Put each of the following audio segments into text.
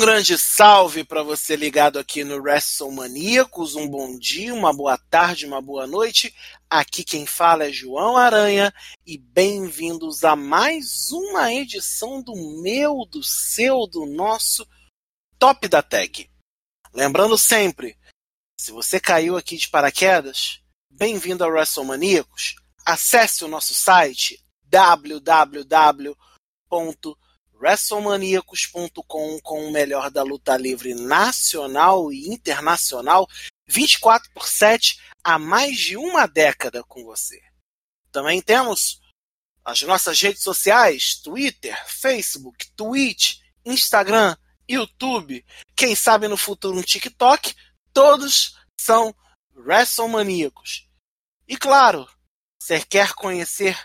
grande salve para você ligado aqui no WrestleManiacos. Um bom dia, uma boa tarde, uma boa noite. Aqui quem fala é João Aranha e bem-vindos a mais uma edição do meu, do seu, do nosso Top da Tag. Lembrando sempre, se você caiu aqui de paraquedas, bem-vindo ao WrestleManiacos. Acesse o nosso site www WrestleManiacos.com com o melhor da luta livre nacional e internacional, 24 por 7 há mais de uma década com você. Também temos as nossas redes sociais: Twitter, Facebook, Twitch, Instagram, YouTube, quem sabe no futuro um TikTok, todos são WrestleManiacos. E claro, você quer conhecer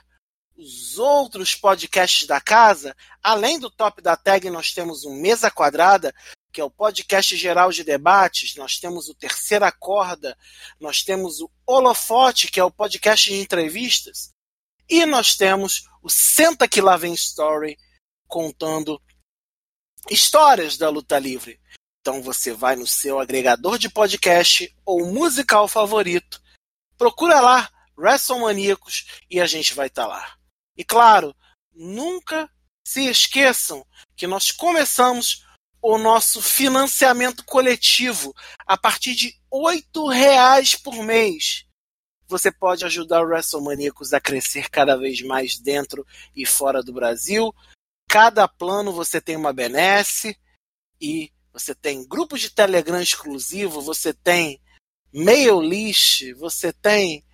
os outros podcasts da casa, além do Top da Tag, nós temos o Mesa Quadrada, que é o podcast geral de debates, nós temos o Terceira Corda, nós temos o Holofote, que é o podcast de entrevistas, e nós temos o Senta Que Lá Vem Story, contando histórias da luta livre. Então você vai no seu agregador de podcast ou musical favorito, procura lá WrestleManiacos e a gente vai estar tá lá. E claro, nunca se esqueçam que nós começamos o nosso financiamento coletivo a partir de R$ reais por mês. Você pode ajudar o WrestleManiacos a crescer cada vez mais dentro e fora do Brasil. Cada plano você tem uma benesse e você tem grupo de Telegram exclusivo, você tem mail list, você tem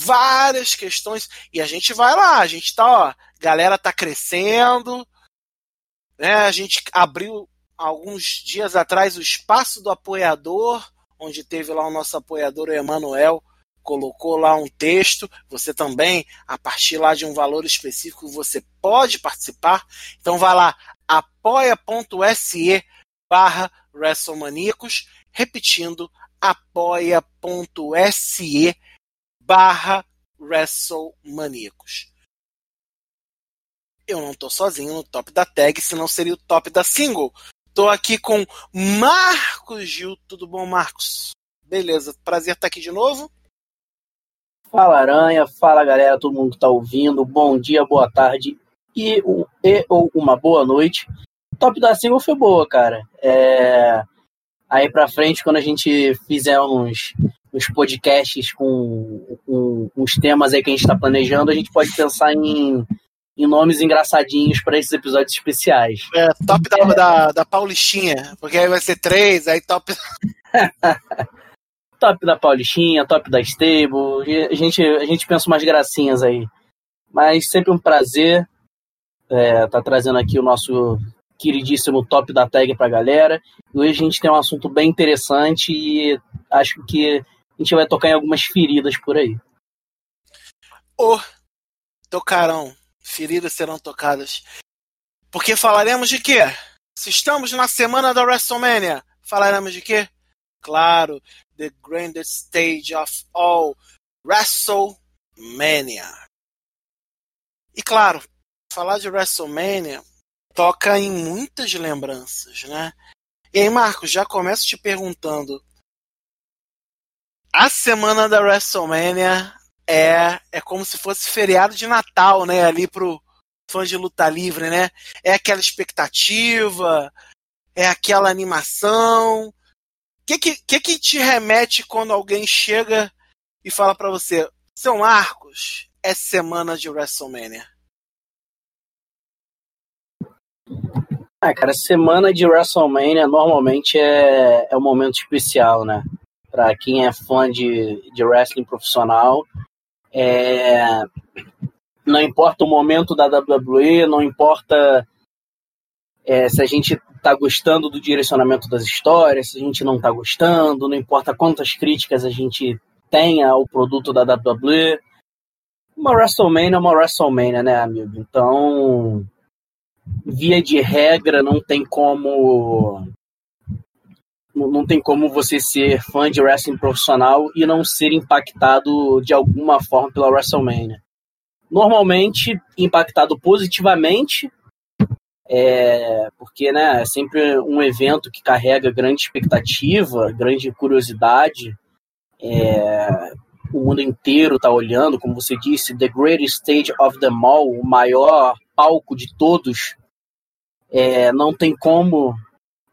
várias questões e a gente vai lá, a gente tá, ó, galera tá crescendo, né? A gente abriu alguns dias atrás o espaço do apoiador, onde teve lá o nosso apoiador o Emanuel colocou lá um texto, você também, a partir lá de um valor específico, você pode participar. Então vai lá, apoia.se barra repetindo, apoia.se barra WrestleManiacos. Eu não tô sozinho no top da tag, senão seria o top da single. Tô aqui com Marcos Gil. Tudo bom, Marcos? Beleza, prazer estar aqui de novo. Fala Aranha, fala galera, todo mundo que tá ouvindo. Bom dia, boa tarde e, e ou uma boa noite. Top da single foi boa, cara. É... Aí pra frente, quando a gente fizer uns, os podcasts com, com, com, os temas aí que a gente está planejando, a gente pode pensar em, em nomes engraçadinhos para esses episódios especiais. É, top da, da, da Paulistinha, porque aí vai ser três, aí top. top da Paulistinha, top da Stable, a gente, a gente pensa umas gracinhas aí. Mas sempre um prazer é, tá trazendo aqui o nosso queridíssimo top da tag pra galera. E hoje a gente tem um assunto bem interessante e acho que a gente vai tocar em algumas feridas por aí. Oh, tocarão. Feridas serão tocadas. Porque falaremos de quê? Se estamos na semana da WrestleMania, falaremos de quê? Claro, the grandest stage of all, WrestleMania. E claro, falar de WrestleMania toca em muitas lembranças, né? E aí, Marcos, já começo te perguntando: a semana da WrestleMania é, é como se fosse feriado de Natal, né? Ali pro fã de luta livre, né? É aquela expectativa, é aquela animação. O que, que, que, te remete quando alguém chega e fala para você, seu Marcos, é semana de WrestleMania? Ah, cara, semana de WrestleMania normalmente é, é um momento especial, né? Para quem é fã de, de wrestling profissional. É, não importa o momento da WWE, não importa é, se a gente está gostando do direcionamento das histórias, se a gente não está gostando, não importa quantas críticas a gente tenha ao produto da WWE. Uma WrestleMania é uma WrestleMania, né, amigo? Então, via de regra, não tem como não tem como você ser fã de wrestling profissional e não ser impactado de alguma forma pela WrestleMania. Normalmente impactado positivamente, é, porque né, é sempre um evento que carrega grande expectativa, grande curiosidade. É, o mundo inteiro está olhando, como você disse, The Greatest Stage of them all, o maior palco de todos. É, não tem como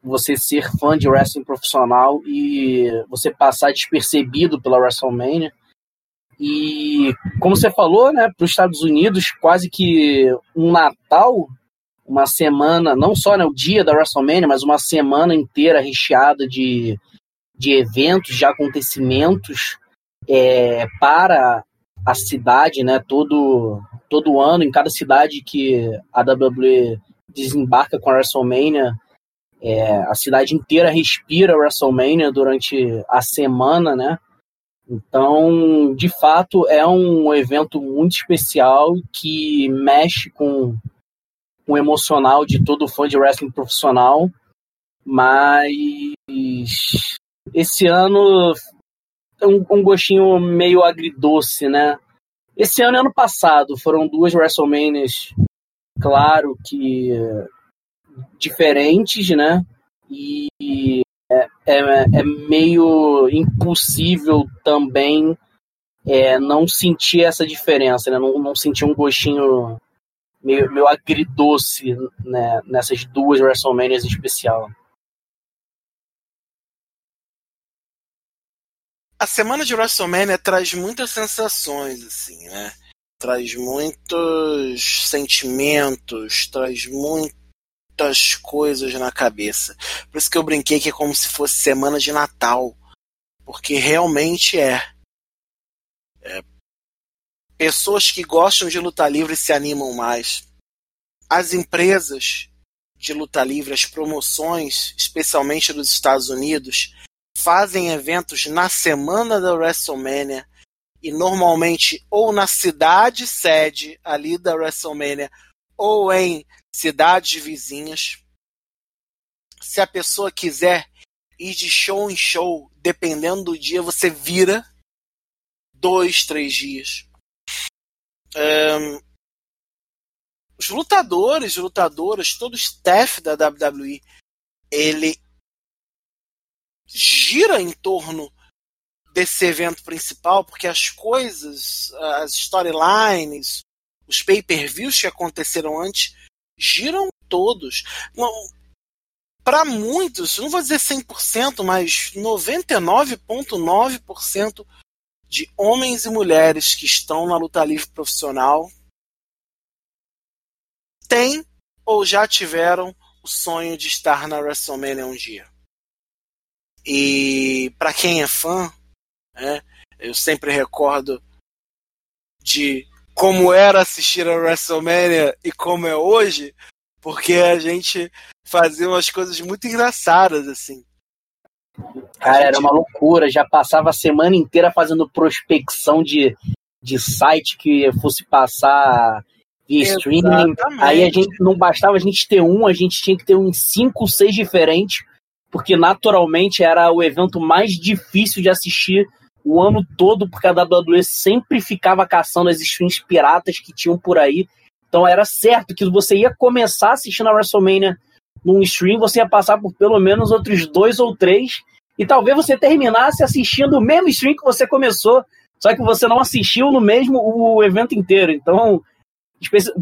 você ser fã de wrestling profissional e você passar despercebido pela WrestleMania. E como você falou, né, para os Estados Unidos, quase que um Natal, uma semana, não só né, o dia da WrestleMania, mas uma semana inteira recheada de, de eventos, de acontecimentos é, para a cidade, né, todo, todo ano, em cada cidade que a WWE desembarca com a WrestleMania, é, a cidade inteira respira WrestleMania durante a semana, né? Então, de fato, é um evento muito especial que mexe com, o emocional de todo fã de wrestling profissional. Mas esse ano um, um gostinho meio agridoce, né? Esse ano e ano passado foram duas WrestleManias, claro que diferentes, né? E é, é, é meio impossível também é, não sentir essa diferença, né? Não, não sentir um gostinho meio, meio agridoce né? nessas duas WrestleManias em especial. A semana de WrestleMania traz muitas sensações, assim, né? Traz muitos sentimentos, traz muito muitas coisas na cabeça. Por isso que eu brinquei que é como se fosse semana de Natal. Porque realmente é. é. Pessoas que gostam de luta livre se animam mais. As empresas de luta livre, as promoções, especialmente dos Estados Unidos, fazem eventos na semana da WrestleMania e normalmente ou na cidade sede ali da WrestleMania ou em cidades vizinhas. Se a pessoa quiser ir de show em show, dependendo do dia, você vira dois, três dias. Um, os lutadores, lutadoras, todo o staff da WWE, ele gira em torno desse evento principal, porque as coisas, as storylines, os pay-per-views que aconteceram antes giram todos. Para muitos, não vou dizer 100%, mas 99,9% de homens e mulheres que estão na luta livre profissional têm ou já tiveram o sonho de estar na WrestleMania um dia. E para quem é fã, né, eu sempre recordo de como era assistir a WrestleMania e como é hoje, porque a gente fazia umas coisas muito engraçadas, assim. Cara, gente... era uma loucura, já passava a semana inteira fazendo prospecção de, de site que fosse passar via streaming. Aí a gente não bastava a gente ter um, a gente tinha que ter uns 5, 6 diferentes, porque naturalmente era o evento mais difícil de assistir o ano todo, porque a WWE sempre ficava caçando as streams piratas que tinham por aí. Então era certo que você ia começar assistindo a WrestleMania num stream, você ia passar por pelo menos outros dois ou três, e talvez você terminasse assistindo o mesmo stream que você começou, só que você não assistiu no mesmo o evento inteiro. Então,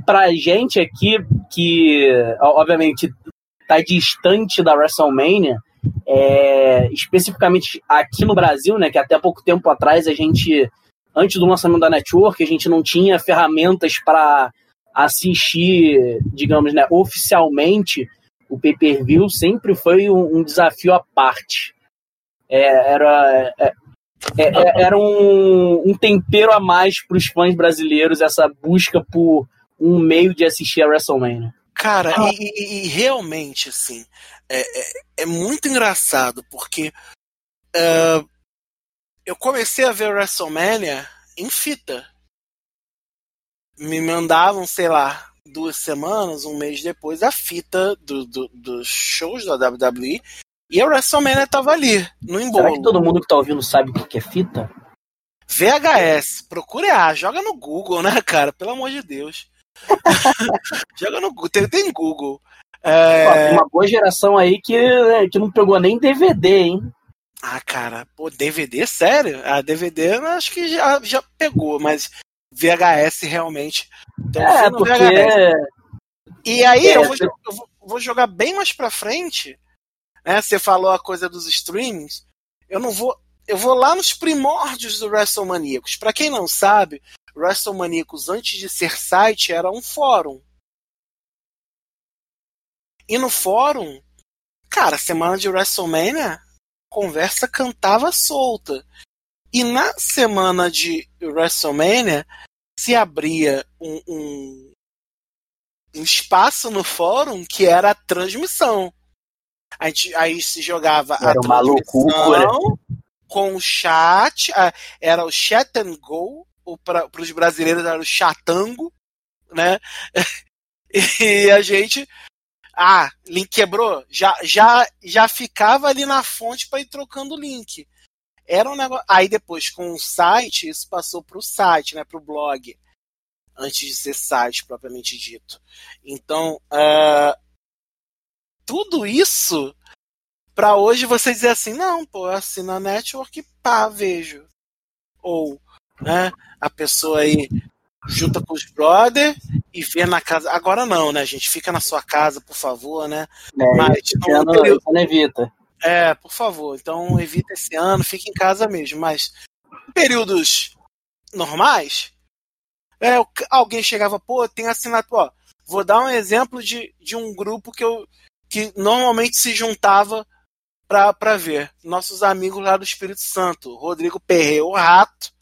pra gente aqui, que obviamente tá distante da WrestleMania, é, especificamente aqui no Brasil, né, que até pouco tempo atrás a gente, antes do lançamento da network, a gente não tinha ferramentas para assistir, digamos, né, oficialmente o pay-per-view, sempre foi um, um, desafio à parte. É, era é, é, é era um, um tempero a mais para os fãs brasileiros essa busca por um meio de assistir a WrestleMania. Cara, ah. e, e, realmente, assim, é, é, é, muito engraçado, porque uh, eu comecei a ver WrestleMania em fita. Me mandavam, sei lá, duas semanas, um mês depois, a fita do, do, dos shows da WWE e a WrestleMania tava ali, no embolo. Será que todo mundo que tá ouvindo sabe o que é fita? VHS, procure A, joga no Google, né, cara? Pelo amor de Deus. Joga no Google, tem, tem Google. É... Uma boa geração aí que, né, que não pegou nem DVD, hein? Ah, cara, pô, DVD, sério? A ah, DVD eu acho que já, já pegou, mas VHS realmente. Então, é, porque. VHS. E aí é, eu, vou, eu vou, vou, jogar bem mais pra frente. Né? Você falou a coisa dos streamings. Eu não vou. Eu vou lá nos primórdios do WrestleManiacos. Para quem não sabe, WrestleManiacos, antes de ser site, era um fórum. E no fórum, cara, semana de WrestleMania, conversa cantava solta. E na semana de WrestleMania, se abria um, um, um espaço no fórum que era a transmissão. A gente, aí se jogava era a transmissão com o chat, era o chat and go, para os brasileiros era o chatango, né? E a gente ah, link quebrou, já já já ficava ali na fonte para ir trocando o link. Era um negócio. Aí depois com o site, isso passou para o site, né, para o blog, antes de ser site propriamente dito. Então, uh, tudo isso para hoje você dizer assim, não, pô, assina a network, pá, vejo. Ou, né, a pessoa aí junta com os brother e vê na casa. Agora não, né, gente? Fica na sua casa, por favor, né? É, Mas não, período... não evita. É, por favor. Então evita esse ano, fica em casa mesmo. Mas em períodos normais, é, alguém chegava, pô, tem assinado, ó. Vou dar um exemplo de, de um grupo que eu que normalmente se juntava para ver. Nossos amigos lá do Espírito Santo, Rodrigo Perreu Rato,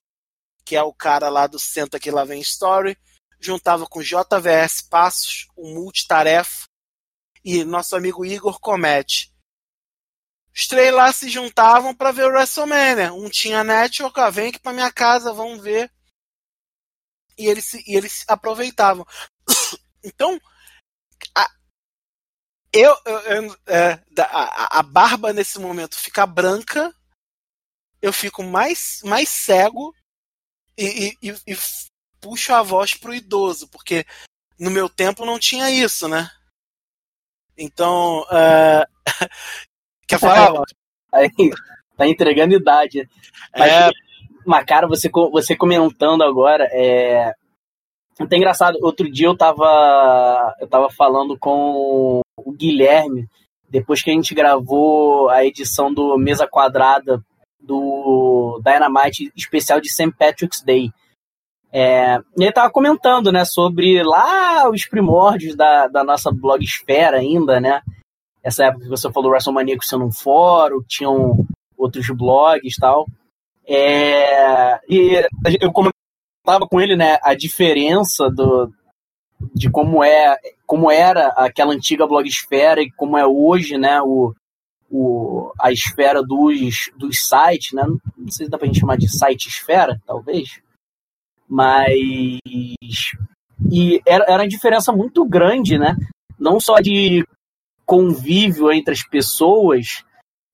que é o cara lá do Senta que lá vem Story, juntava com JVS Passos, o multitarefa, e nosso amigo Igor Comete. Os três lá se juntavam para ver o WrestleMania. Um tinha network, ó, vem aqui para minha casa, vamos ver. E eles, e eles aproveitavam. então, a, eu, eu, eu é, a, a, barba nesse momento fica branca, eu fico mais, mais cego e, e, e puxo a voz pro idoso, porque no meu tempo não tinha isso, né? Então, uh... quer falar? Aí, tá entregando idade. Mas, é... mas cara, você, você comentando agora, é, até engraçado, outro dia eu tava, eu tava falando com o Guilherme, depois que a gente gravou a edição do Mesa Quadrada do Dynamite especial de St. Patrick's Day. É, ele tava comentando, né, sobre lá os primórdios da, da nossa blogosfera ainda, né? Essa época que você falou WrestleMania sendo um fórum, tinham outros blogs tal. É, e eu comentava com ele, né, a diferença do, de como é como era aquela antiga blogosfera e como é hoje, né, o, o, a esfera dos, dos sites, né? Não sei se dá pra gente chamar de site esfera, talvez. Mas. E era, era uma diferença muito grande, né? Não só de convívio entre as pessoas,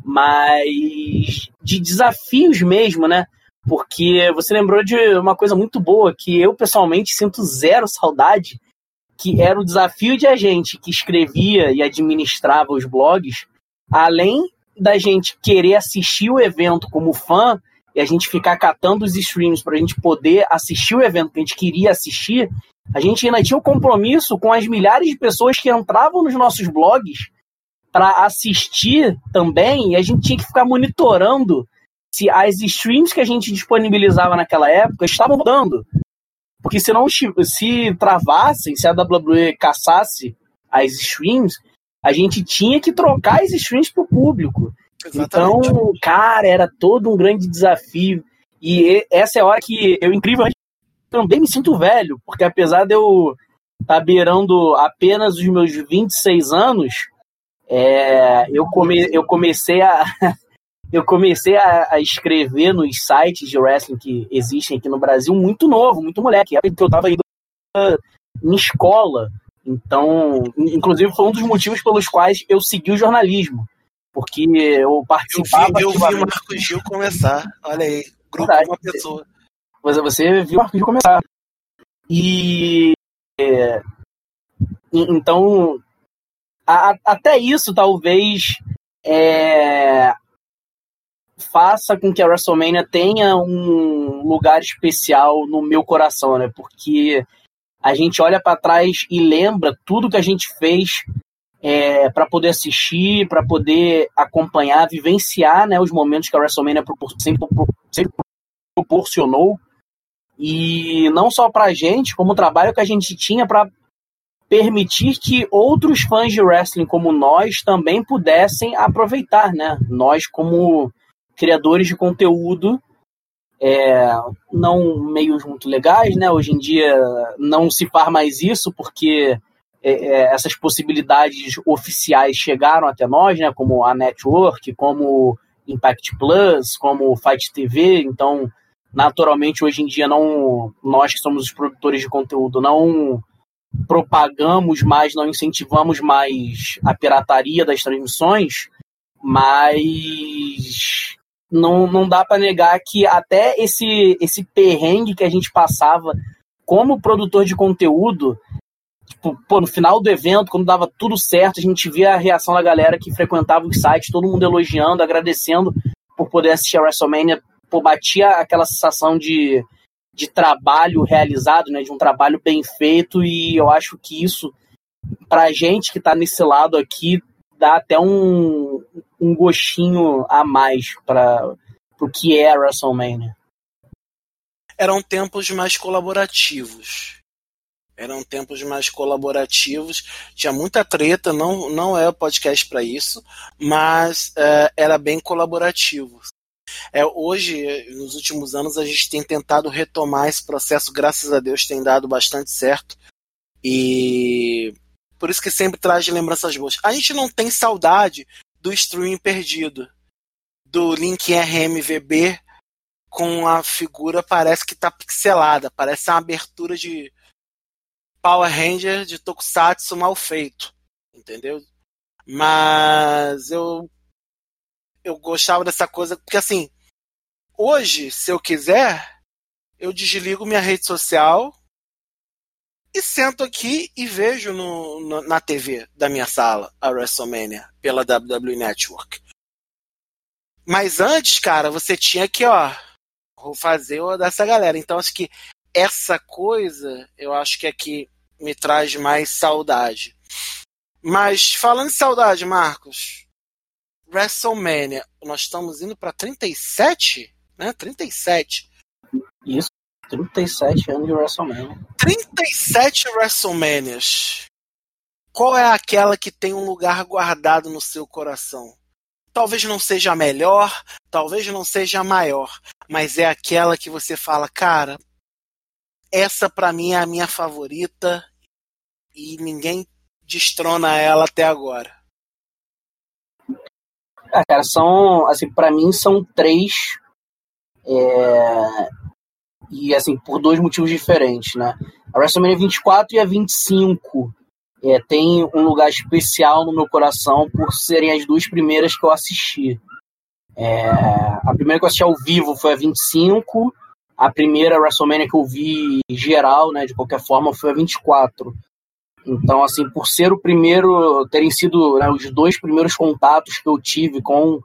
mas de desafios mesmo, né? Porque você lembrou de uma coisa muito boa que eu pessoalmente sinto zero saudade, que era o desafio de a gente que escrevia e administrava os blogs, além da gente querer assistir o evento como fã e a gente ficar catando os streams para a gente poder assistir o evento que a gente queria assistir, a gente ainda tinha o um compromisso com as milhares de pessoas que entravam nos nossos blogs para assistir também, e a gente tinha que ficar monitorando se as streams que a gente disponibilizava naquela época estavam rodando. Porque se não se travassem, se a WWE caçasse as streams, a gente tinha que trocar as streams pro público. Então, cara, era todo um grande desafio. E essa é a hora que eu, incrivelmente, também me sinto velho, porque apesar de eu estar tá beirando apenas os meus 26 anos, é, eu, come, eu comecei a. eu comecei a, a, escrever nos sites de wrestling que existem aqui no Brasil muito novo, muito moleque. Época que eu estava indo em escola. Então, inclusive foi um dos motivos pelos quais eu segui o jornalismo porque eu participava. Eu vi, eu vi o Marcos Gil começar. Olha aí, grupo de uma pessoa. Você, você viu o Marcos Gil começar. E. É, então. a, até isso talvez é, faça com que a WrestleMania tenha um lugar especial no meu coração, né? Porque a gente olha para trás e lembra tudo que a gente fez é, para poder assistir, para poder acompanhar, vivenciar né, os momentos que a WrestleMania sempre, sempre proporcionou. E não só para a gente, como o trabalho que a gente tinha para permitir que outros fãs de wrestling como nós também pudessem aproveitar, né? Nós como criadores de conteúdo é, não meios muito legais, né? Hoje em dia não se faz mais isso porque essas possibilidades oficiais chegaram até nós, né? Como a Network, como Impact Plus, como Fight TV. Então, naturalmente, hoje em dia não nós que somos os produtores de conteúdo não propagamos mais, não incentivamos mais a pirataria das transmissões, mas não, não dá para negar que até esse, esse perrengue que a gente passava como produtor de conteúdo, tipo, pô, no final do evento, quando dava tudo certo, a gente via a reação da galera que frequentava os sites, todo mundo elogiando, agradecendo por poder assistir a WrestleMania, pô, batia aquela sensação de, de trabalho realizado, né, de um trabalho bem feito, e eu acho que isso, pra gente que tá nesse lado aqui, dá até um, um gostinho a mais para o que é a WrestleMania. Eram tempos mais colaborativos. Eram tempos mais colaborativos. Tinha muita treta, não, não é podcast para isso, mas é, era bem colaborativo. É, hoje, nos últimos anos, a gente tem tentado retomar esse processo, graças a Deus tem dado bastante certo. E por isso que sempre traz lembranças boas. A gente não tem saudade do streaming perdido. Do Link RMVB com a figura parece que tá pixelada. Parece uma abertura de Power Ranger de Tokusatsu mal feito. Entendeu? Mas eu eu gostava dessa coisa, porque assim, hoje, se eu quiser, eu desligo minha rede social, e sento aqui e vejo no, no, na TV da minha sala a WrestleMania pela WWE Network. Mas antes, cara, você tinha que, ó, fazer o dessa galera. Então acho que essa coisa, eu acho que aqui é me traz mais saudade. Mas falando de saudade, Marcos, WrestleMania, nós estamos indo para 37, né? 37. Isso. 37 anos de WrestleMania. 37 WrestleManias. Qual é aquela que tem um lugar guardado no seu coração? Talvez não seja a melhor, talvez não seja a maior, mas é aquela que você fala, cara, essa para mim é a minha favorita e ninguém destrona ela até agora. Ah, cara, são, assim, para mim são três é, e assim, por dois motivos diferentes, né? A WrestleMania 24 e a 25 é, tem um lugar especial no meu coração por serem as duas primeiras que eu assisti. É, a primeira que eu assisti ao vivo foi a 25, a primeira WrestleMania que eu vi geral, né, de qualquer forma, foi a 24. Então, assim, por ser o primeiro, terem sido né, os dois primeiros contatos que eu tive com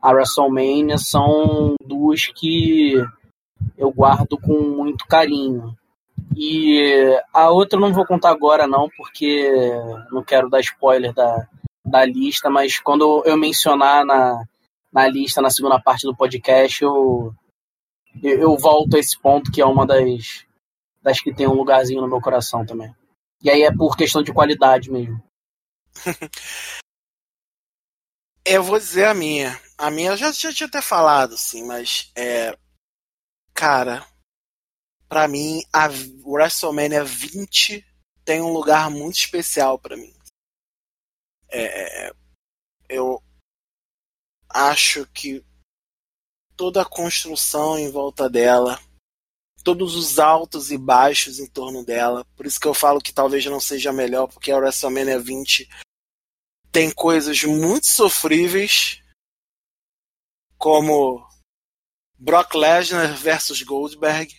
a WrestleMania, são duas que eu guardo com muito carinho. E a outra eu não vou contar agora, não, porque não quero dar spoiler da, da lista, mas quando eu mencionar na, na lista, na segunda parte do podcast, eu, eu, eu volto a esse ponto, que é uma das, das que tem um lugarzinho no meu coração também. E aí é por questão de qualidade mesmo. eu vou dizer a minha. A minha eu já, já tinha até falado, sim, mas é, Cara, para mim, a WrestleMania 20 tem um lugar muito especial para mim. É, eu acho que toda a construção em volta dela, todos os altos e baixos em torno dela, por isso que eu falo que talvez não seja melhor, porque a WrestleMania 20 tem coisas muito sofríveis, como Brock Lesnar versus Goldberg.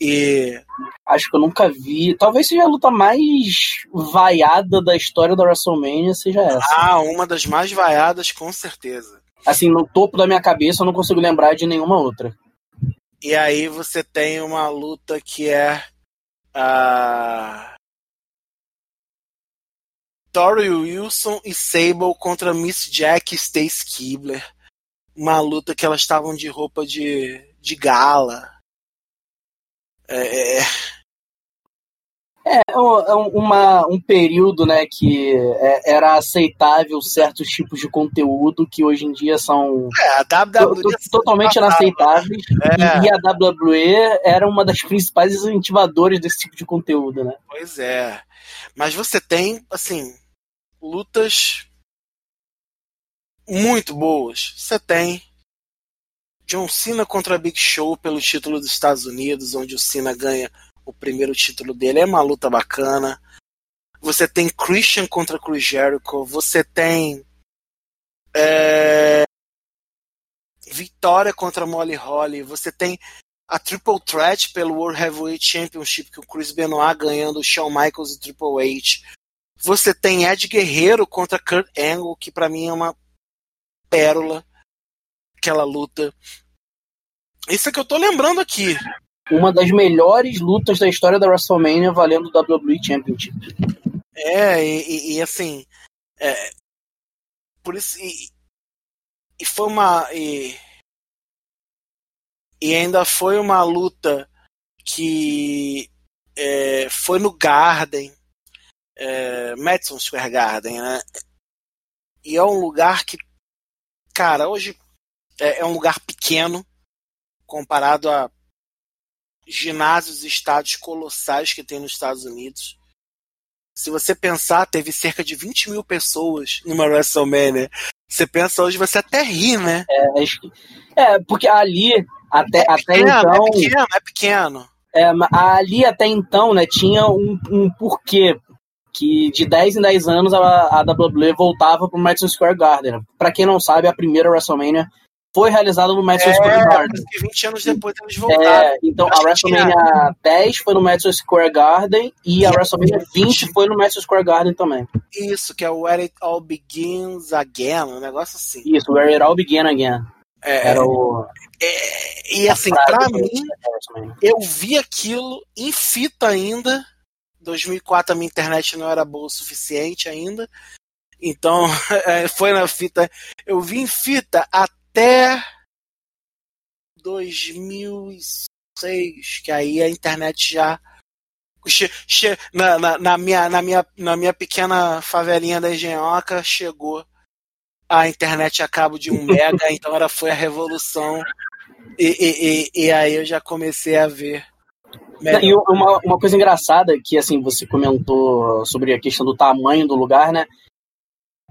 E. Acho que eu nunca vi. Talvez seja a luta mais vaiada da história da WrestleMania, seja essa. Ah, uma das mais vaiadas, com certeza. Assim, no topo da minha cabeça eu não consigo lembrar de nenhuma outra. E aí você tem uma luta que é a Tori Wilson e Sable contra Miss Jack e Stace Kibler. Uma luta que elas estavam de roupa de, de gala. É, é, é, é uma, um período né, que é, era aceitável certos tipos de conteúdo que hoje em dia são é, totalmente inaceitáveis. É. E, e, a WWE era uma das principais incentivadoras desse tipo de conteúdo. Né? Pois é. Mas você tem, assim, lutas muito boas. Você tem John Cena contra Big Show pelo título dos Estados Unidos, onde o Cena ganha o primeiro título dele. É uma luta bacana. Você tem Christian contra Chris Jericho. Você tem é, Vitória contra Molly Holly. Você tem a Triple Threat pelo World Heavyweight Championship, que o Chris Benoit ganhando o Shawn Michaels e Triple H. Você tem Ed Guerreiro contra Kurt Angle, que para mim é uma pérola. Aquela luta. Isso é que eu tô lembrando aqui uma das melhores lutas da história da WrestleMania valendo o WWE Championship. É, e, e assim. É, por isso. E, e foi uma. E, e, ainda foi uma luta que é, foi no Garden, é, Madison Square Garden, né? E é um lugar que, cara, hoje é, é um lugar pequeno comparado a ginásios e estádios colossais que tem nos Estados Unidos. Se você pensar, teve cerca de 20 mil pessoas numa WrestleMania. Você pensa hoje, você até ri, né? É, é porque ali, até, é até pequeno, então. É pequeno, é pequeno. É, ali até então, né, tinha um, um porquê. Que de 10 em 10 anos a, a WWE voltava pro Madison Square Garden. Para quem não sabe, a primeira WrestleMania foi realizada no Madison é, Square Garden. 20 anos depois eles voltaram. É, então a WrestleMania tinha... 10 foi no Madison Square Garden e, a WrestleMania 20 foi no Madison Square Garden também. Isso, que é o Where It All Begins Again, um negócio assim. Isso, Where It All Began Again. É, Era o... É, e assim, pra mim, eu vi aquilo em fita ainda. 2004 a minha internet não era boa o suficiente ainda. Então, é, foi na fita. Eu vi em fita até até 2006, que aí a internet já na, na, na, minha, na, minha, na minha pequena favelinha da Engenhoca chegou a internet a cabo de um mega, então era foi a revolução e, e, e, e aí eu já comecei a ver e uma, uma coisa engraçada que assim você comentou sobre a questão do tamanho do lugar, né?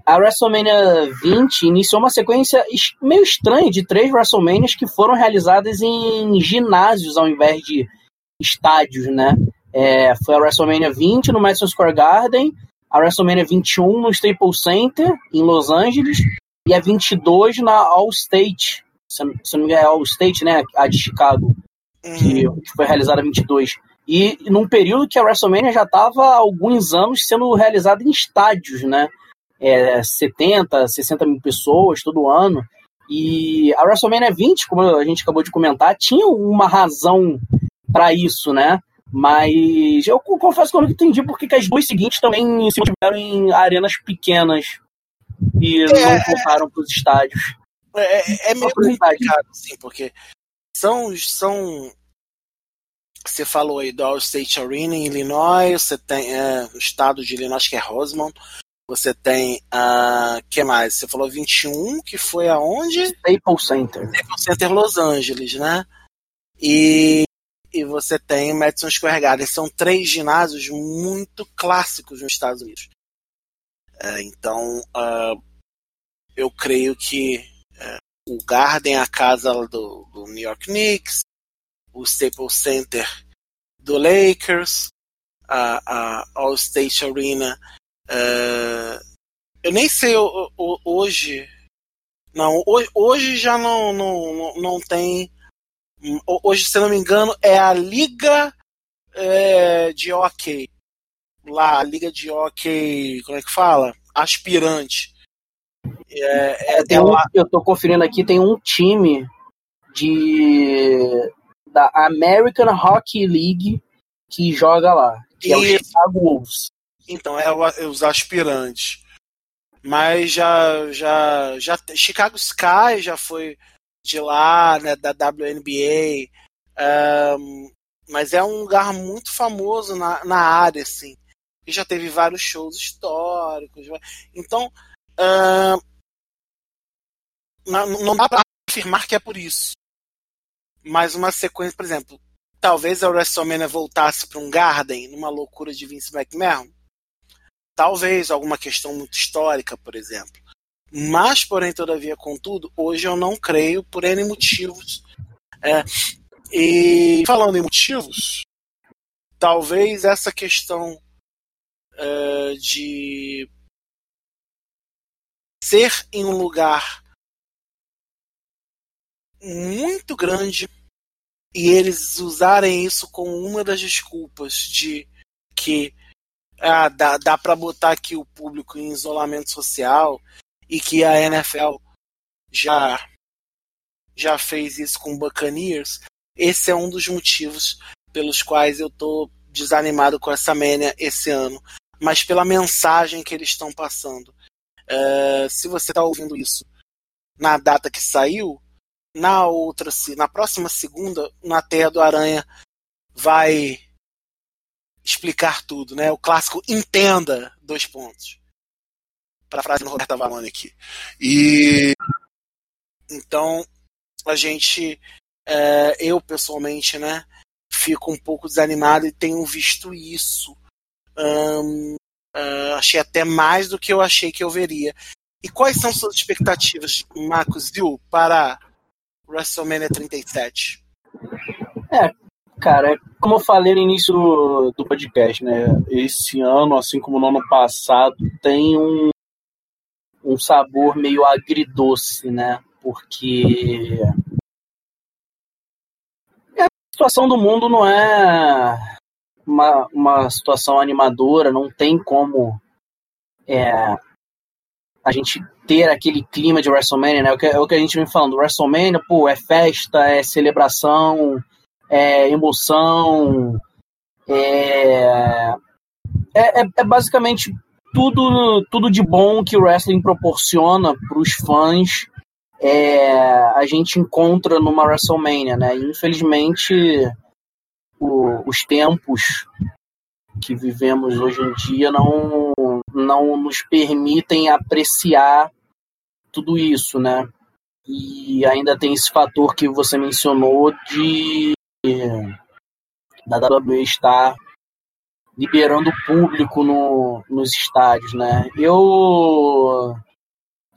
A WrestleMania 20 iniciou uma sequência meio estranha de três WrestleManias que foram realizadas em ginásios ao invés de estádios, né? É, foi a WrestleMania 20 no Madison Square Garden, a WrestleMania 21 no Staples Center, em Los Angeles, e a 22 na All State, se não me engano é All State, né? A de Chicago, que, que foi realizada a 22. E num período que a WrestleMania já estava há alguns anos sendo realizada em estádios, né? É, 70, 60 mil pessoas todo ano. E a WrestleMania 20, como a gente acabou de comentar, tinha uma razão para isso, né? Mas eu confesso que eu não entendi porque que as duas seguintes também se tiveram em arenas pequenas e é, não voltaram para os estádios. É, é, é meio complicado, sim, porque são, são. Você falou aí do All State Arena em Illinois, você tem é, o estado de Illinois, que é Rosemont, você tem a. Uh, que mais? Você falou 21, que foi aonde? Staples Center. Staples Center Los Angeles, né? E, e você tem Madison Square Garden. São três ginásios muito clássicos nos Estados Unidos. Uh, então, uh, eu creio que uh, o Garden é a casa do, do New York Knicks, o Staples Center do Lakers, a, a All State Arena é, eu nem sei hoje. Não, hoje já não, não, não tem Hoje, se não me engano, é a Liga é, de Hockey. Lá, a Liga de Hockey, como é que fala? Aspirante. É, é, um, eu tô conferindo aqui, tem um time de da American Hockey League que joga lá, que e, é o Chicago Wolves. Então, é, é os aspirantes. Mas já, já, já. Chicago Sky já foi de lá, né, da WNBA. Um, mas é um lugar muito famoso na, na área, assim. E já teve vários shows históricos. Então, uh, não, não dá para afirmar que é por isso. Mas uma sequência, por exemplo, talvez a WrestleMania voltasse para um Garden, numa loucura de Vince McMahon. Talvez alguma questão muito histórica, por exemplo. Mas, porém, todavia, contudo, hoje eu não creio por N motivos. É, e falando em motivos, talvez essa questão é, de ser em um lugar muito grande e eles usarem isso como uma das desculpas de que ah, dá, dá para botar aqui o público em isolamento social e que a NFL já já fez isso com Buccaneers, esse é um dos motivos pelos quais eu tô desanimado com essa Mania esse ano, mas pela mensagem que eles estão passando. Uh, se você está ouvindo isso na data que saiu, na outra, na próxima segunda, na Terra do Aranha vai explicar tudo, né? O clássico entenda dois pontos para a frase do Roberta Valone aqui. E então a gente, é, eu pessoalmente, né, fico um pouco desanimado e tenho visto isso. uh, achei até mais do que eu achei que eu veria. E quais são suas expectativas, Marcos Viu, para WrestleMania 37? É, cara, como eu falei no início do, do podcast, né? Esse ano, assim como no ano passado, tem um, um sabor meio agridoce, né? Porque a situação do mundo não é uma, uma situação animadora, não tem como é, a gente ter aquele clima de WrestleMania, né? É o que, é o que a gente vem falando. WrestleMania, pô, é festa, é celebração, é emoção, é, é, é, é basicamente tudo, tudo de bom que o wrestling proporciona para os fãs é, a gente encontra numa WrestleMania, né? Infelizmente, o, os tempos que vivemos hoje em dia não, não nos permitem apreciar tudo isso, né? E ainda tem esse fator que você mencionou de da WWE estar liberando público no, nos estádios, né? Eu,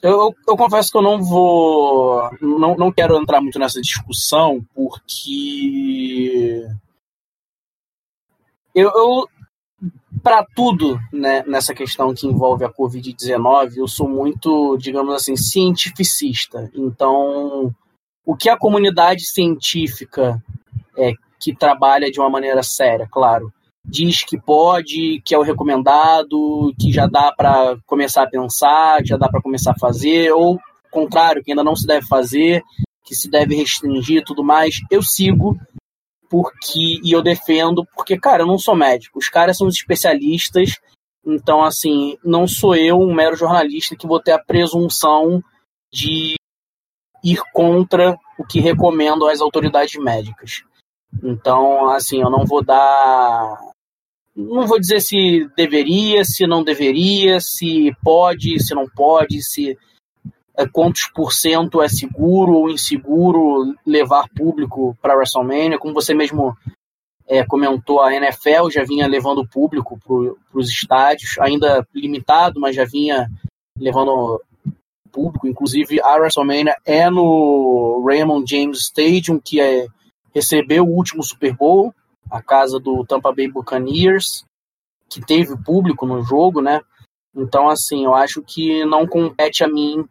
eu, eu confesso que eu não vou, não, não quero entrar muito nessa discussão porque eu, eu para tudo né, nessa questão que envolve a Covid-19, eu sou muito, digamos assim, cientificista. Então, o que a comunidade científica é, que trabalha de uma maneira séria, claro, diz que pode, que é o recomendado, que já dá para começar a pensar, que já dá para começar a fazer, ou contrário, que ainda não se deve fazer, que se deve restringir tudo mais. Eu sigo porque e eu defendo porque, cara, eu não sou médico. Os caras são especialistas, então assim, não sou eu, um mero jornalista, que vou ter a presunção de ir contra o que recomendam as autoridades médicas. Então, assim, eu não vou dar não vou dizer se deveria, se não deveria, se pode, se não pode, se é, quantos por cento é seguro ou inseguro levar público para WrestleMania. Como você mesmo é, comentou, a NFL já vinha levando público para os estádios, ainda limitado, mas já vinha levando público. Inclusive, a WrestleMania é no Raymond James Stadium, que é, recebeu o último Super Bowl a casa do Tampa Bay Buccaneers, que teve público no jogo, né? Então, assim, eu acho que não compete a mim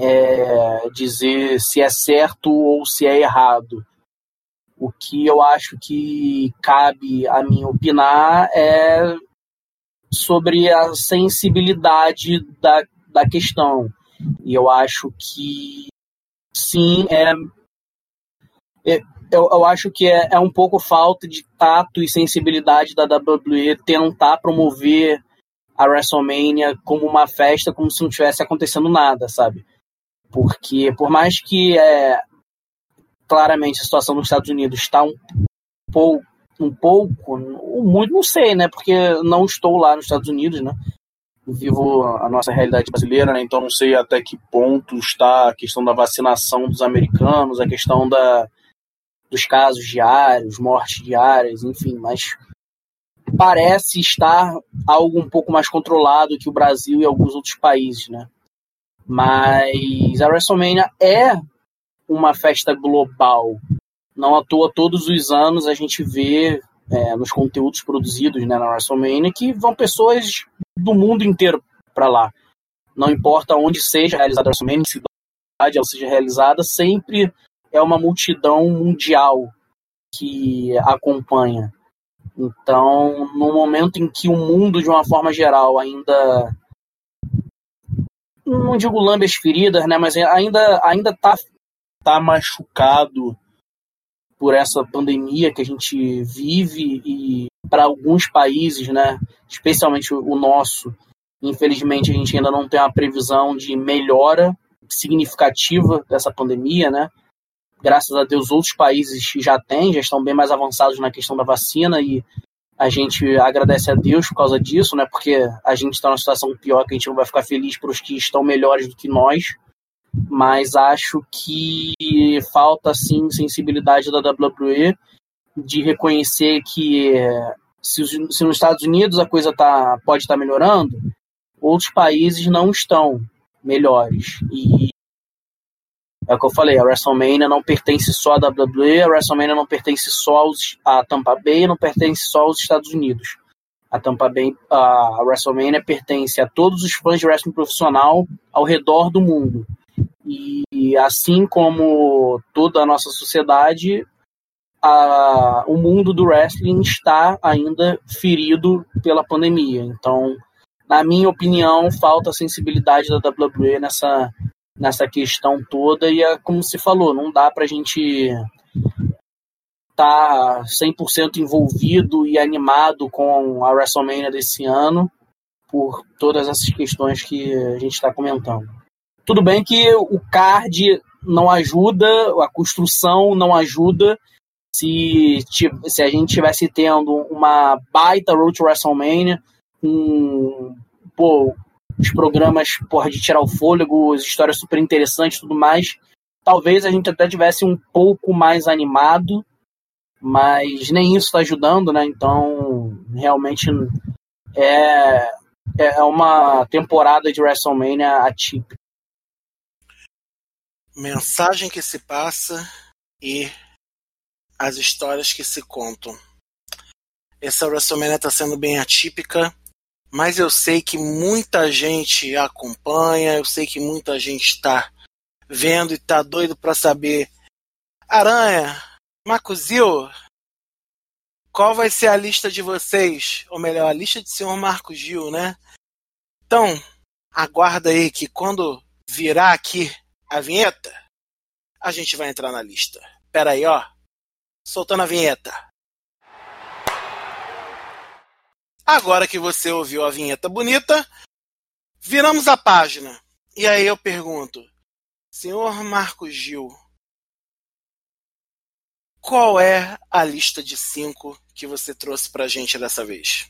é, dizer se é certo ou se é errado. O que eu acho que cabe a mim opinar é sobre a sensibilidade da, da questão. E eu acho que sim, é, eu, eu acho que é, é um pouco falta de tato e sensibilidade da WWE tentar promover a WrestleMania como uma festa, como se não tivesse acontecendo nada, sabe? Porque por mais que é, claramente a situação nos Estados Unidos está um pouco, um pouco, muito, não sei, né? Porque não estou lá nos Estados Unidos, né? Vivo a nossa realidade brasileira, né? Então não sei até que ponto está a questão da vacinação dos americanos, a questão da, dos casos diários, mortes diárias, enfim, mas parece estar algo um pouco mais controlado que o Brasil e alguns outros países, né? Mas a WrestleMania é uma festa global. Não à toa, todos os anos a gente vê é, nos conteúdos produzidos né, na WrestleMania que vão pessoas do mundo inteiro para lá. Não importa onde seja realizada a WrestleMania, se cidade ela seja realizada, sempre é uma multidão mundial que acompanha. Então, no momento em que o mundo, de uma forma geral, ainda não digo lambe as feridas, né, mas ainda ainda tá, tá machucado por essa pandemia que a gente vive e para alguns países, né, especialmente o nosso, infelizmente a gente ainda não tem uma previsão de melhora significativa dessa pandemia, né? Graças a Deus, outros países já têm, já estão bem mais avançados na questão da vacina e a gente agradece a Deus por causa disso, né? Porque a gente está numa situação pior que a gente não vai ficar feliz para os que estão melhores do que nós. Mas acho que falta, sim, sensibilidade da WWE de reconhecer que se, se nos Estados Unidos a coisa tá, pode estar tá melhorando, outros países não estão melhores. E é o que eu falei, a WrestleMania não pertence só à WWE, a WrestleMania não pertence só aos, à Tampa Bay, não pertence só aos Estados Unidos. A Tampa Bay, a WrestleMania pertence a todos os fãs de wrestling profissional ao redor do mundo. E assim como toda a nossa sociedade, a, o mundo do wrestling está ainda ferido pela pandemia. Então, na minha opinião, falta sensibilidade da WWE nessa, nessa questão toda e é como se falou, não dá para a gente estar tá 100% envolvido e animado com a WrestleMania desse ano por todas essas questões que a gente está comentando. Tudo bem que o card não ajuda, a construção não ajuda. Se, se a gente tivesse tendo uma baita Road to WrestleMania, um, pô, os programas porra, de tirar o fôlego, as histórias super interessantes tudo mais. Talvez a gente até tivesse um pouco mais animado, mas nem isso está ajudando, né? Então, realmente é, é uma temporada de WrestleMania atípica. Mensagem que se passa e as histórias que se contam. Essa WrestleMania está sendo bem atípica mas eu sei que muita gente acompanha, eu sei que muita gente está vendo e está doido para saber. Aranha, Macuzil, qual vai ser a lista de vocês? Ou melhor, a lista de senhor Marco Gil, né? Então, aguarda aí que quando virar aqui a vinheta, a gente vai entrar na lista. Pera aí, ó. Soltando a vinheta. Agora que você ouviu a vinheta bonita, viramos a página. E aí eu pergunto, senhor Marcos Gil, qual é a lista de cinco que você trouxe pra gente dessa vez?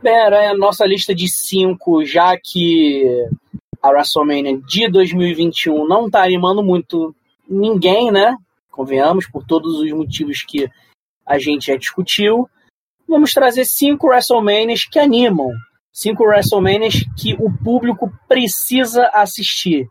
Pera, é a nossa lista de cinco, já que a WrestleMania de 2021 não tá animando muito ninguém, né? Convenhamos, por todos os motivos que a gente já discutiu vamos trazer cinco WrestleManias que animam. Cinco WrestleManias que o público precisa assistir.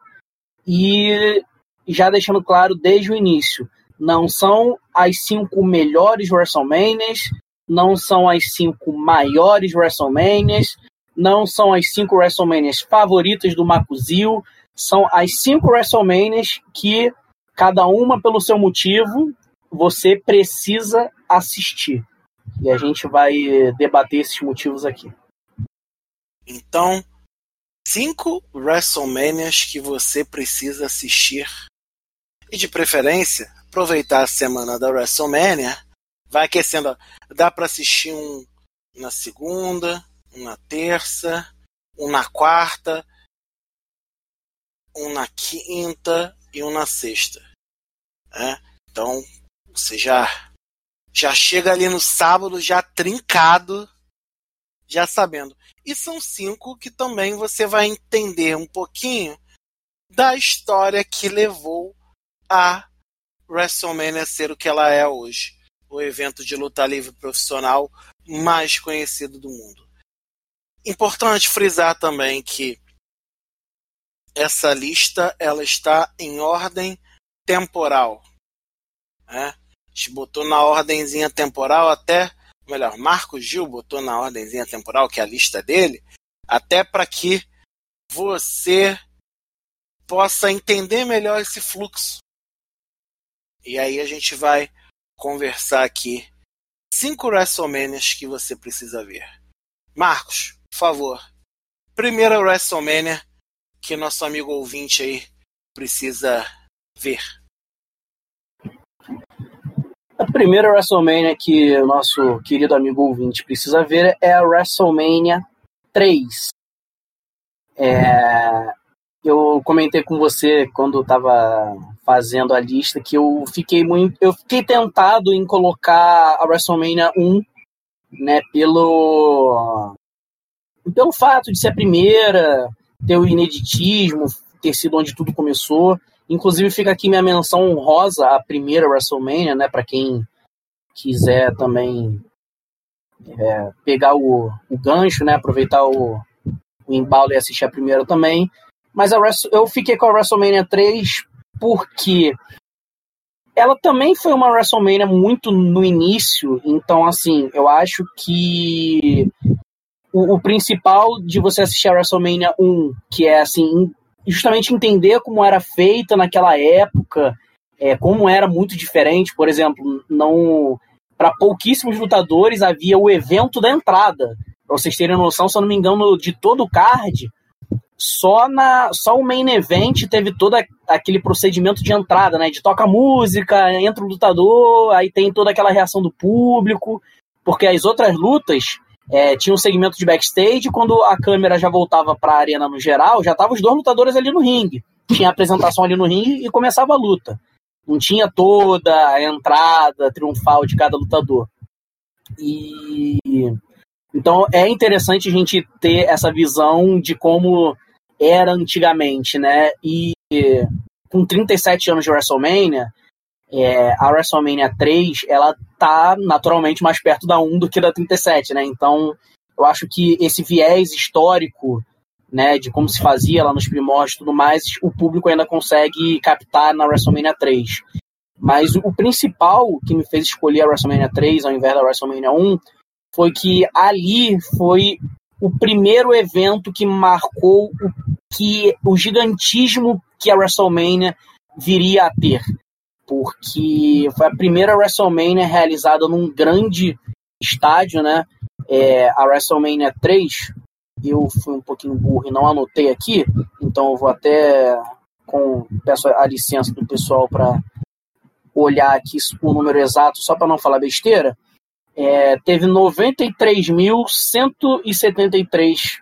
E já deixando claro desde o início, não são as cinco melhores WrestleManias, não são as cinco maiores WrestleManias, não são as cinco WrestleManias favoritas do Macuzil, são as cinco WrestleManias que cada uma pelo seu motivo, você precisa assistir. E a gente vai debater esses motivos aqui. Então, cinco WrestleManias que você precisa assistir. E de preferência, aproveitar a semana da WrestleMania. Vai aquecendo. Dá para assistir um na segunda, um na terça, um na quarta, um na quinta e um na sexta. É? Então, você já, já chega ali no sábado já trincado, já sabendo. E são cinco que também você vai entender um pouquinho da história que levou a WrestleMania ser o que ela é hoje. O evento de luta livre profissional mais conhecido do mundo. Importante frisar também que essa lista ela está em ordem temporal. Né? Botou na ordemzinha temporal até, melhor, Marco Gil botou na ordemzinha temporal, que é a lista dele, até para que você possa entender melhor esse fluxo. E aí a gente vai conversar aqui cinco WrestleManias que você precisa ver. Marcos, por favor, primeira WrestleMania que nosso amigo ouvinte aí precisa ver. Primeira WrestleMania que o nosso querido amigo ouvinte precisa ver é a WrestleMania 3. É, eu comentei com você quando estava fazendo a lista que eu fiquei muito, eu fiquei tentado em colocar a WrestleMania 1, né, pelo pelo fato de ser a primeira, ter o ineditismo, ter sido onde tudo começou. Inclusive fica aqui minha menção honrosa à primeira WrestleMania, né, para quem quiser também é, pegar o, o gancho, né, aproveitar o, o embalo e assistir a primeira também. Mas a eu fiquei com a WrestleMania 3 porque ela também foi uma WrestleMania muito no início, então assim, eu acho que o, o, principal de você assistir a WrestleMania 1, que é assim, justamente entender como era feita naquela época, é, como era muito diferente, por exemplo, não para pouquíssimos lutadores havia o evento da entrada. Pra vocês terem noção, se eu não me engano, de todo o card, só na só o main event teve todo aquele procedimento de entrada, né? De toca música, entra o lutador, aí tem toda aquela reação do público, porque as outras lutas é, tinha um segmento de backstage, quando a câmera já voltava para a arena no geral, já tava os dois lutadores ali no ringue. Tinha a apresentação ali no ringue e começava a luta. Não tinha toda a entrada triunfal de cada lutador. E então é interessante a gente ter essa visão de como era antigamente, né? E com 37 anos de WrestleMania, é, a WrestleMania 3, ela tá naturalmente mais perto da 1 do que da 37, né? Então, eu acho que esse viés histórico, né, de como se fazia lá nos primórdios e tudo mais, o público ainda consegue captar na WrestleMania 3. Mas o principal que me fez escolher a WrestleMania 3 ao invés da WrestleMania 1 foi que ali foi o primeiro evento que marcou o, que, o gigantismo que a WrestleMania viria a ter. Porque foi a primeira WrestleMania realizada num grande estádio, né? É, a WrestleMania 3, eu fui um pouquinho burro e não anotei aqui, então eu vou até com peço a licença do pessoal para olhar aqui o número exato só para não falar besteira é, teve 93.173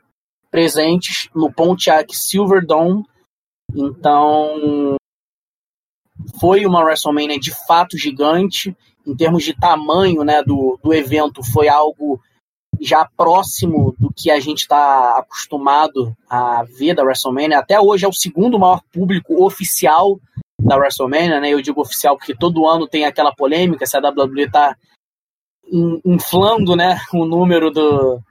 presentes no Pontiac Silverdome. Então, foi uma WrestleMania de fato gigante. Em termos de tamanho né, do, do evento, foi algo já próximo do que a gente está acostumado a ver da WrestleMania. Até hoje é o segundo maior público oficial da WrestleMania, né? Eu digo oficial porque todo ano tem aquela polêmica se a WWE está inflando né, o número do,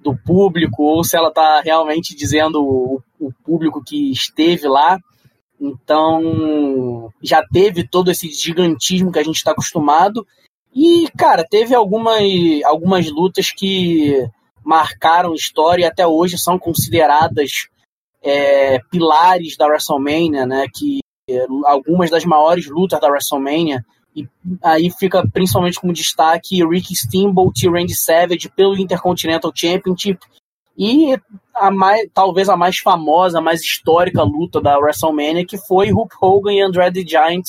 do público ou se ela está realmente dizendo o, o, público que esteve lá. Então já teve todo esse gigantismo que a gente está acostumado. E, cara, teve algumas, algumas lutas que marcaram história e até hoje são consideradas é, pilares da WrestleMania, né? Que algumas das maiores lutas da WrestleMania. E aí fica principalmente como destaque Ricky Steamboat e Randy Savage pelo Intercontinental Championship. E a mais, talvez a mais famosa, a mais histórica luta da WrestleMania, que foi Hulk Hogan e André the Giant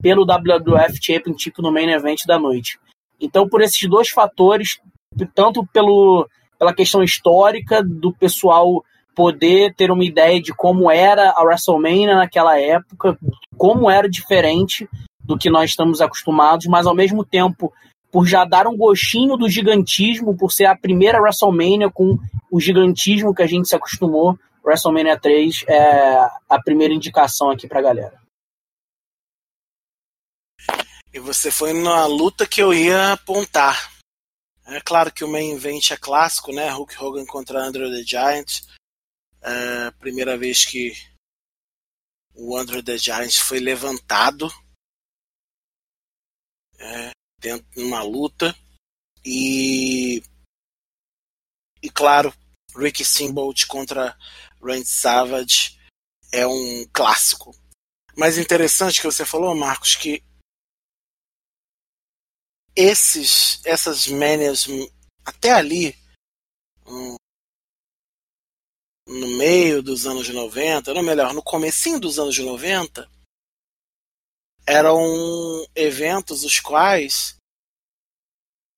pelo WWF Championship no main event da noite. Então, por esses dois fatores, tanto pelo, pela questão histórica do pessoal poder ter uma ideia de como era a WrestleMania naquela época, como era diferente do que nós estamos acostumados, mas ao mesmo tempo por já dar um gostinho do gigantismo, por ser a primeira WrestleMania com o gigantismo que a gente se acostumou, WrestleMania 3 é a primeira indicação aqui pra galera. E você foi na luta que eu ia apontar. É claro que o main event é clássico, né? Hulk Hogan contra Andrew the Giant. É primeira vez que o Andrew the Giant foi levantado é, dentro de uma luta. E, e claro, Ricky Steamboat contra Randy Savage é um clássico. Mas interessante que você falou, Marcos, que esses, essas manias até ali, no meio dos anos 90, ou melhor, no comecinho dos anos 90, eram eventos os quais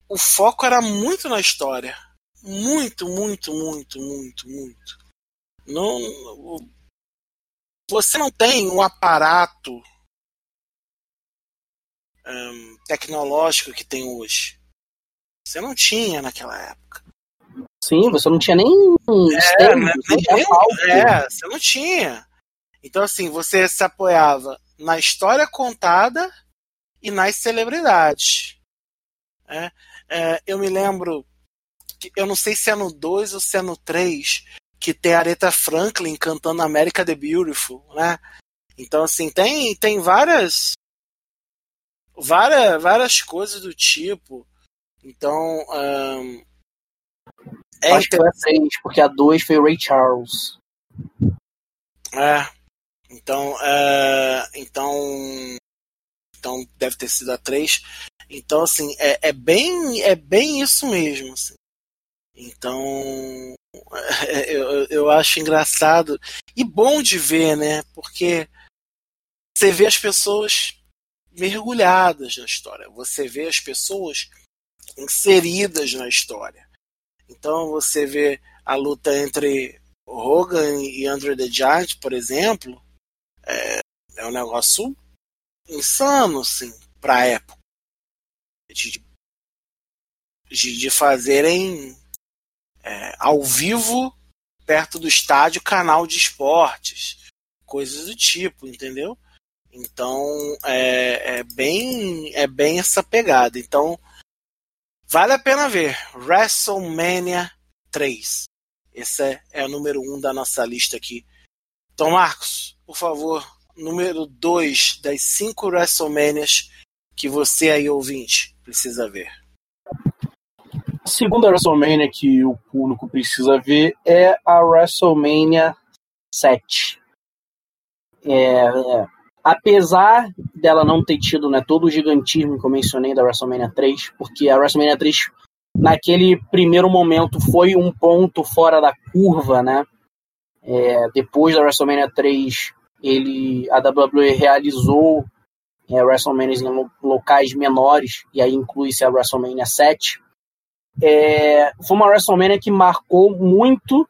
o foco era muito na história. Muito, muito, muito, muito, muito. Não, você não tem um aparato um, tecnológico que tem hoje. Você não tinha naquela época. Sim, você não tinha nem. É, nem, nem, é, você não tinha. Então, assim, você se apoiava na história contada e nas celebridades. É, é, eu me lembro, que, eu não sei se é no 2 ou se é no 3, que tem a Aretha Franklin cantando America the Beautiful, né? Então, assim, tem, tem várias várias, várias coisas do tipo. Então. Um, é Acho que a 3, porque a 2 foi o Ray Charles. É. Então, é, então. Então deve ter sido a 3. Então, assim, é, é, bem, é bem isso mesmo. Assim. Então, eu, eu acho engraçado e bom de ver, né? Porque você vê as pessoas mergulhadas na história. Você vê as pessoas inseridas na história. Então você vê a luta entre Hogan e Andrew the Giant, por exemplo, é, é um negócio insano, assim, pra época. De, de, de fazerem é, ao vivo, perto do estádio, canal de esportes. Coisas do tipo, entendeu? Então é, é, bem é bem essa pegada. Então vale a pena ver WrestleMania 3. Esse é, é o número 1 um da nossa lista aqui. Então, Marcos, por favor, número 2 das 5 WrestleManias que você aí, ouvinte, precisa ver. A segunda WrestleMania que o público precisa ver é a WrestleMania 7. É, é apesar dela não ter tido né, todo o gigantismo que eu mencionei da WrestleMania 3, porque a WrestleMania 3, naquele primeiro momento, foi um ponto fora da curva, né? É, depois da WrestleMania 3, ele, a WWE realizou é, WrestleMania em locais menores, e aí inclui-se a WrestleMania 7. É, foi uma WrestleMania que marcou muito,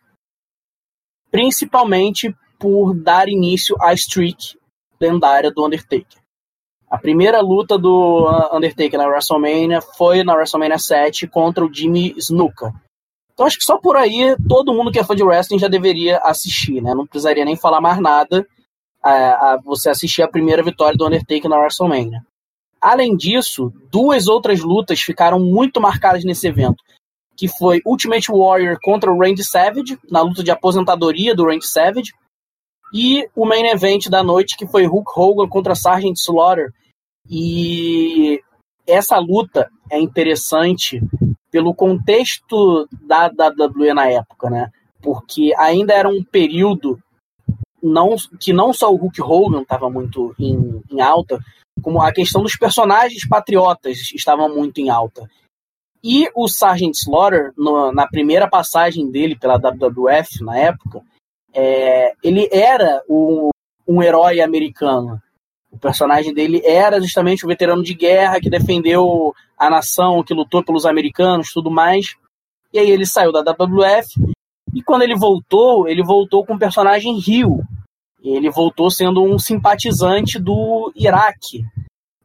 principalmente por dar início à streak lendária do Undertaker. A primeira luta do Undertaker na WrestleMania foi na WrestleMania 7 contra o Jimmy Snuka. Então acho que só por aí todo mundo que é fã de wrestling já deveria assistir, né? Não precisaria nem falar mais nada a, é, a você assistir a primeira vitória do Undertaker na WrestleMania. Além disso, duas outras lutas ficaram muito marcadas nesse evento, que foi Ultimate Warrior contra o Randy Savage, na luta de aposentadoria do Randy Savage, e o main event da noite, que foi Hulk Hogan contra Sargent Slaughter. E essa luta é interessante pelo contexto da WWE na época, né? Porque ainda era um período não, que não só o Hulk Hogan estava muito em, em alta, como a questão dos personagens patriotas estava muito em alta. E o Sergeant Slaughter, no, na primeira passagem dele pela WWF, na época, é, ele era o, um herói americano. O personagem dele era justamente o veterano de guerra que defendeu a nação, que lutou pelos americanos, tudo mais. E aí ele saiu da WWF e quando ele voltou, ele voltou com o personagem Rio. Ele voltou sendo um simpatizante do Iraque.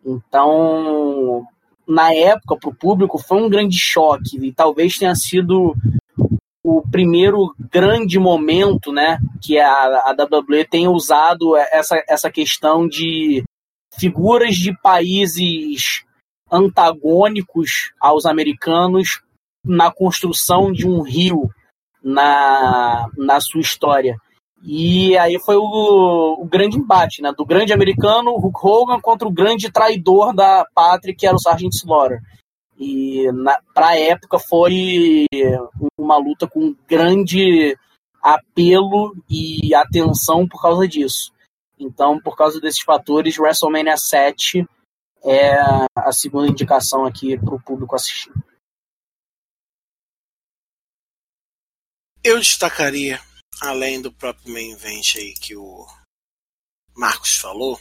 Então, na época, para o público, foi um grande choque. E talvez tenha sido o primeiro grande momento, né, que a, a WWE tenha usado essa, essa questão de figuras de países antagônicos aos americanos na construção de um rio na, na sua história. E aí foi o, o, grande embate, né? Do grande americano, Hulk Hogan, contra o grande traidor da pátria, que era o Sargent Slaughter. E para a época foi uma luta com grande apelo e atenção por causa disso. Então, por causa desses fatores, WrestleMania 7 é a segunda indicação aqui para o público assistir. Eu destacaria, além do próprio main event aí que o Marcos falou,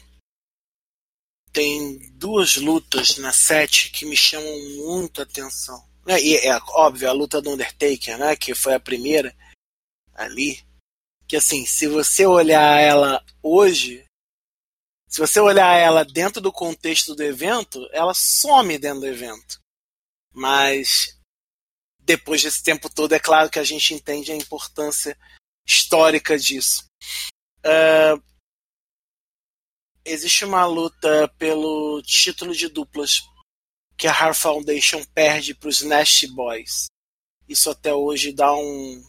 tem duas lutas na 7 que me chamam muito atenção. Né? E é óbvio, a luta do Undertaker, né? que foi a primeira ali. Que assim, se você olhar ela hoje, se você olhar ela dentro do contexto do evento, ela some dentro do evento. Mas depois desse tempo todo, é claro que a gente entende a importância histórica disso. Uh, existe uma luta pelo título de duplas que a Har Foundation perde para os Nasty Boys. Isso até hoje dá um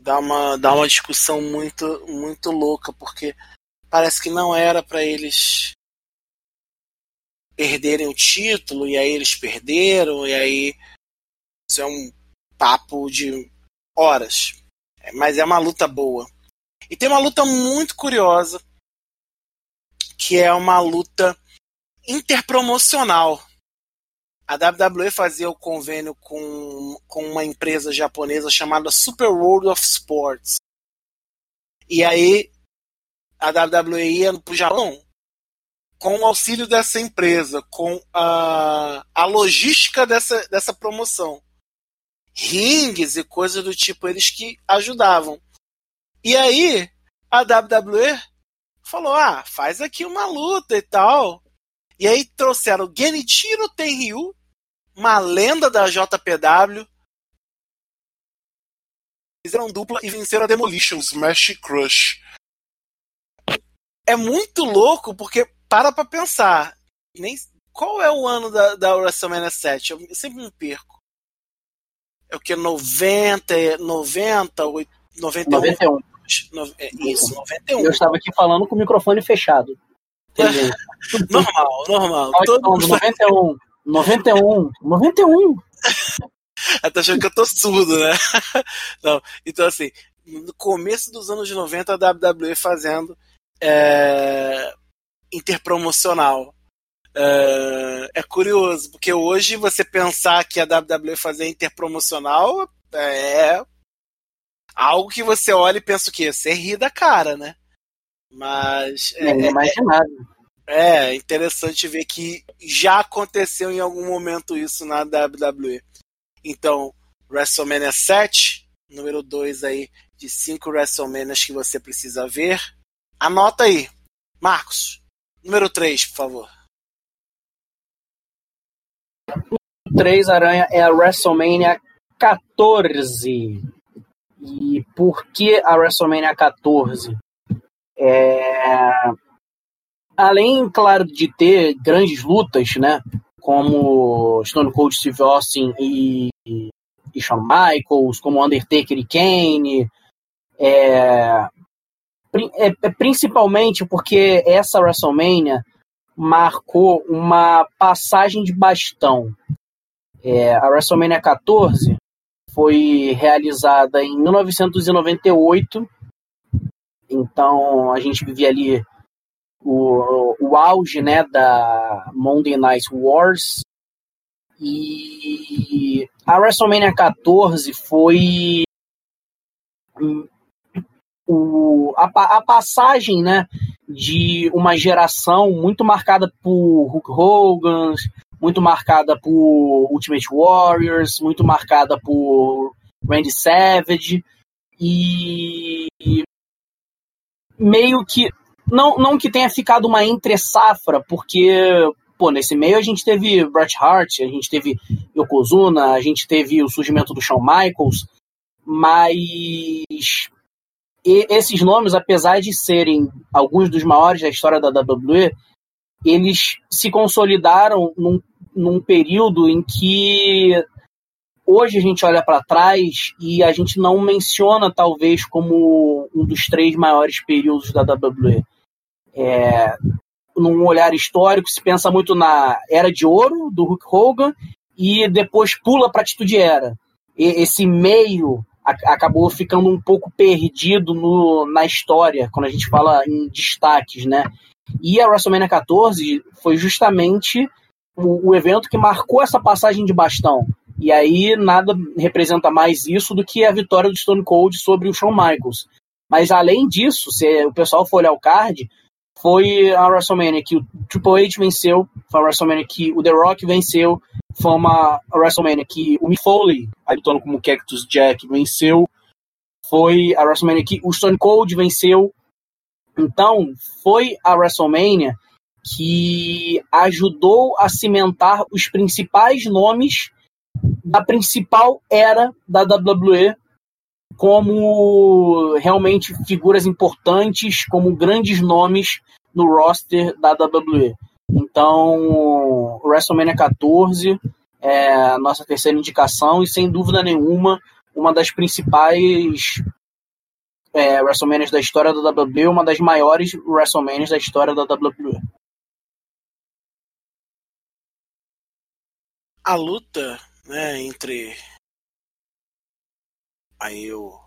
dá uma dá uma discussão muito muito louca porque parece que não era para eles perderem o título e aí eles perderam e aí isso é um papo de horas. Mas é uma luta boa. E tem uma luta muito curiosa, que é uma luta interpromocional. A WWE fazia o convênio com, com uma empresa japonesa chamada Super World of Sports. E aí a WWE ia para o Japão com o auxílio dessa empresa, com a, a logística dessa, dessa promoção rings e coisas do tipo, eles que ajudavam. E aí, a WWE falou: ah, faz aqui uma luta e tal. E aí trouxeram Genichiro Tenryu, uma lenda da JPW. Fizeram dupla e venceram a Demolition, Smash Crush. É muito louco porque para pra pensar. Nem, qual é o ano da, da WrestleMania 7? Eu sempre me perco é o que? 90, 90, 91. 91. É, isso, 91. Eu estava aqui falando com o microfone fechado. normal, normal. Todo mundo... 91, 91, 91. Tá achando que eu tô surdo, né? Não, então assim, no começo dos anos 90 a WWE fazendo é, interpromocional. É, é curioso, porque hoje você pensar que a WWE fazia interpromocional é algo que você olha e pensa o quê? Você ri da cara, né? Mas. É, é imaginável. É, é interessante ver que já aconteceu em algum momento isso na WWE. Então, WrestleMania 7, número 2 aí de 5 WrestleManias que você precisa ver. Anota aí. Marcos, número 3, por favor. 3 Aranha é a WrestleMania 14. E por que a WrestleMania 14? É... Além, claro, de ter grandes lutas, né? Como Stone Cold Steve Austin e, e Shawn Michaels, como Undertaker e Kane. É... É, é principalmente porque essa WrestleMania marcou uma passagem de bastão. É, a WrestleMania 14 foi realizada em 1998 Então a gente vivia ali o, o auge né, da Monday Night Wars. E a WrestleMania 14 foi o, a, a, passagem né, de uma geração muito marcada por Hulk Hogan, muito marcada por Ultimate Warriors, muito marcada por Randy Savage e meio que não, não que tenha ficado uma entre safra, porque pô, nesse meio a gente teve Bret Hart, a gente teve Yokozuna, a gente teve o surgimento do Shawn Michaels, mas esses nomes, apesar de serem alguns dos maiores da história da WWE, eles se consolidaram num, num período em que hoje a gente olha para trás e a gente não menciona talvez como um dos três maiores períodos da WWE. É, num olhar histórico se pensa muito na era de ouro do Hulk Hogan e depois pula para a Atitude Era. E, esse meio acabou ficando um pouco perdido no, na história quando a gente fala em destaques, né? E a WrestleMania 14 foi justamente o, o evento que marcou essa passagem de bastão. E aí nada representa mais isso do que a vitória do Stone Cold sobre o Shawn Michaels. Mas além disso, se o pessoal for olhar o card, foi a WrestleMania que o Triple H venceu, foi a WrestleMania que o The Rock venceu, foi uma WrestleMania que o Mick Foley, lutando como Cactus Jack, venceu, foi a WrestleMania que o Stone Cold venceu. Então, foi a WrestleMania que ajudou a cimentar os principais nomes da principal era da WWE como realmente figuras importantes, como grandes nomes no roster da WWE. Então, WrestleMania 14 é a nossa terceira indicação e, sem dúvida nenhuma, uma das principais é, WrestleManias da história da WWE, uma das maiores WrestleManias da história da WWE. A luta né, entre aí o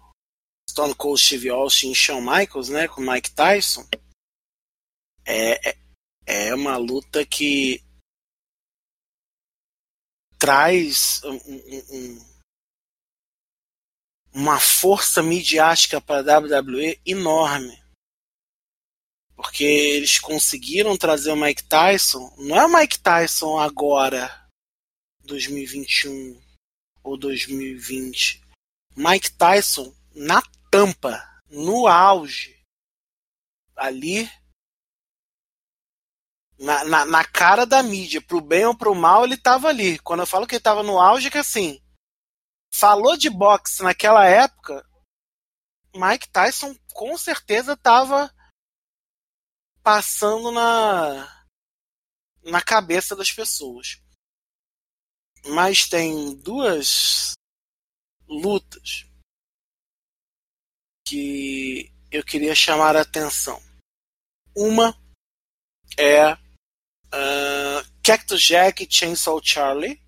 Stone Cold Steve Austin e Shawn Michaels, né, com Mike Tyson, é, é, é uma luta que traz um, um, uma força midiática para a WWE enorme. Porque eles conseguiram trazer o Mike Tyson, não é o Mike Tyson agora, 2021 ou 2020. Mike Tyson na tampa, no auge, ali na, na, na, cara da mídia, pro bem ou pro mal, ele tava ali. Quando eu falo que ele tava no auge, é que assim, falou de boxe naquela época, Mike Tyson com certeza tava passando na na cabeça das pessoas. Mas tem duas lutas que eu queria chamar a atenção. Uma é Uh, Cactus Jack e Chainsaw Charlie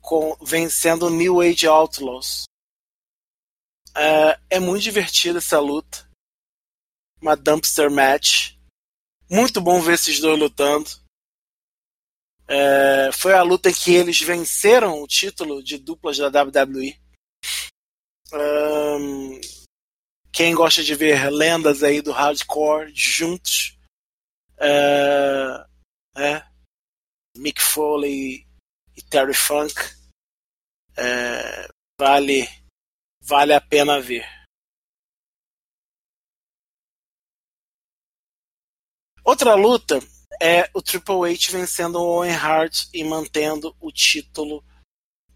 com, vencendo New Age Outlaws. Uh, é muito divertida essa luta. Uma dumpster match. Muito bom ver esses dois lutando. Uh, foi a luta que eles venceram o título de duplas da WWE. Um, quem gosta de ver lendas aí do hardcore juntos é, é, Mick Foley e Terry Funk. É, vale, vale a pena ver. Outra luta é o Triple H vencendo o Owen Hart e mantendo o título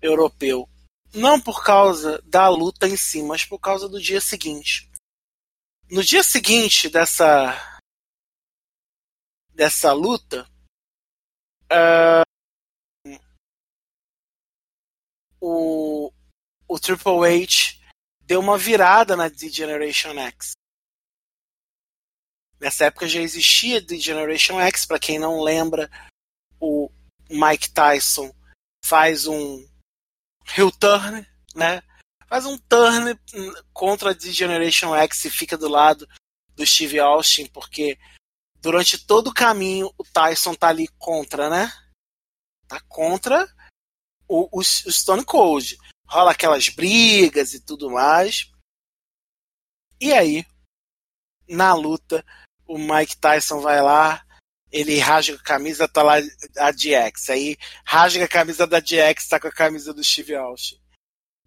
europeu. Não por causa da luta em si, mas por causa do dia seguinte. No dia seguinte dessa dessa luta, uh, o, o Triple H deu uma virada na The Generation X. Nessa época já existia The Generation X, para quem não lembra, o Mike Tyson faz um heel turn, né? faz um turn contra a Generation X e fica do lado do Steve Austin, porque durante todo o caminho o Tyson tá ali contra, né? Tá contra o, o, o Stone Cold. Rola aquelas brigas e tudo mais. E aí, na luta, o Mike Tyson vai lá, ele rasga a camisa, tá lá a DX. Aí rasga a camisa da DX, tá com a camisa do Steve Austin.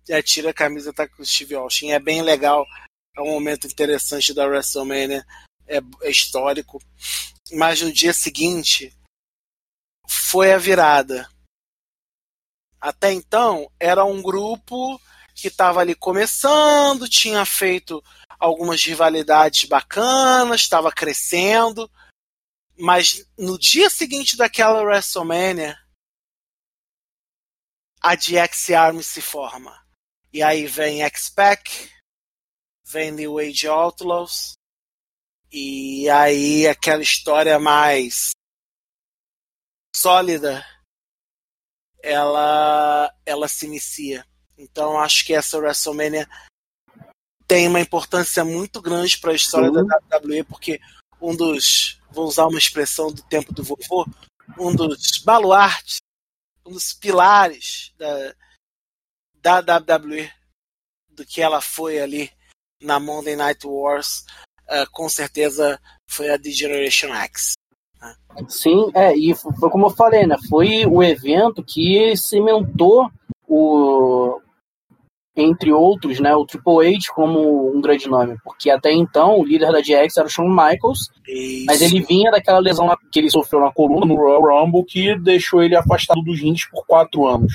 E tira a camisa, tá com o Steve Austin. É bem legal, é um momento interessante da WrestleMania, é, é histórico. Mas no dia seguinte, foi a virada. Até então, era um grupo que estava ali começando, tinha feito algumas rivalidades bacanas, estava crescendo, mas no dia seguinte daquela WrestleMania, a DX Army se forma. E aí vem X-Pac, vem New Age Outlaws, e aí aquela história mais sólida, ela, ela se inicia. Então acho que essa WrestleMania tem uma importância muito grande para a história Sim. da WWE, porque um dos, vou usar uma expressão do tempo do vovô, um dos baluartes, um dos pilares da, da WWE, do que ela foi ali na Monday Night Wars, uh, com certeza foi a The Generation X. Né? Sim, é, e foi como eu falei, né? Foi o evento que cimentou o, entre outros, né, o Triple H como um grande nome, porque até então o líder da DX era o Shawn Michaels, Isso. mas ele vinha daquela lesão que ele sofreu na coluna no Royal Rumble que deixou ele afastado dos rings por quatro anos.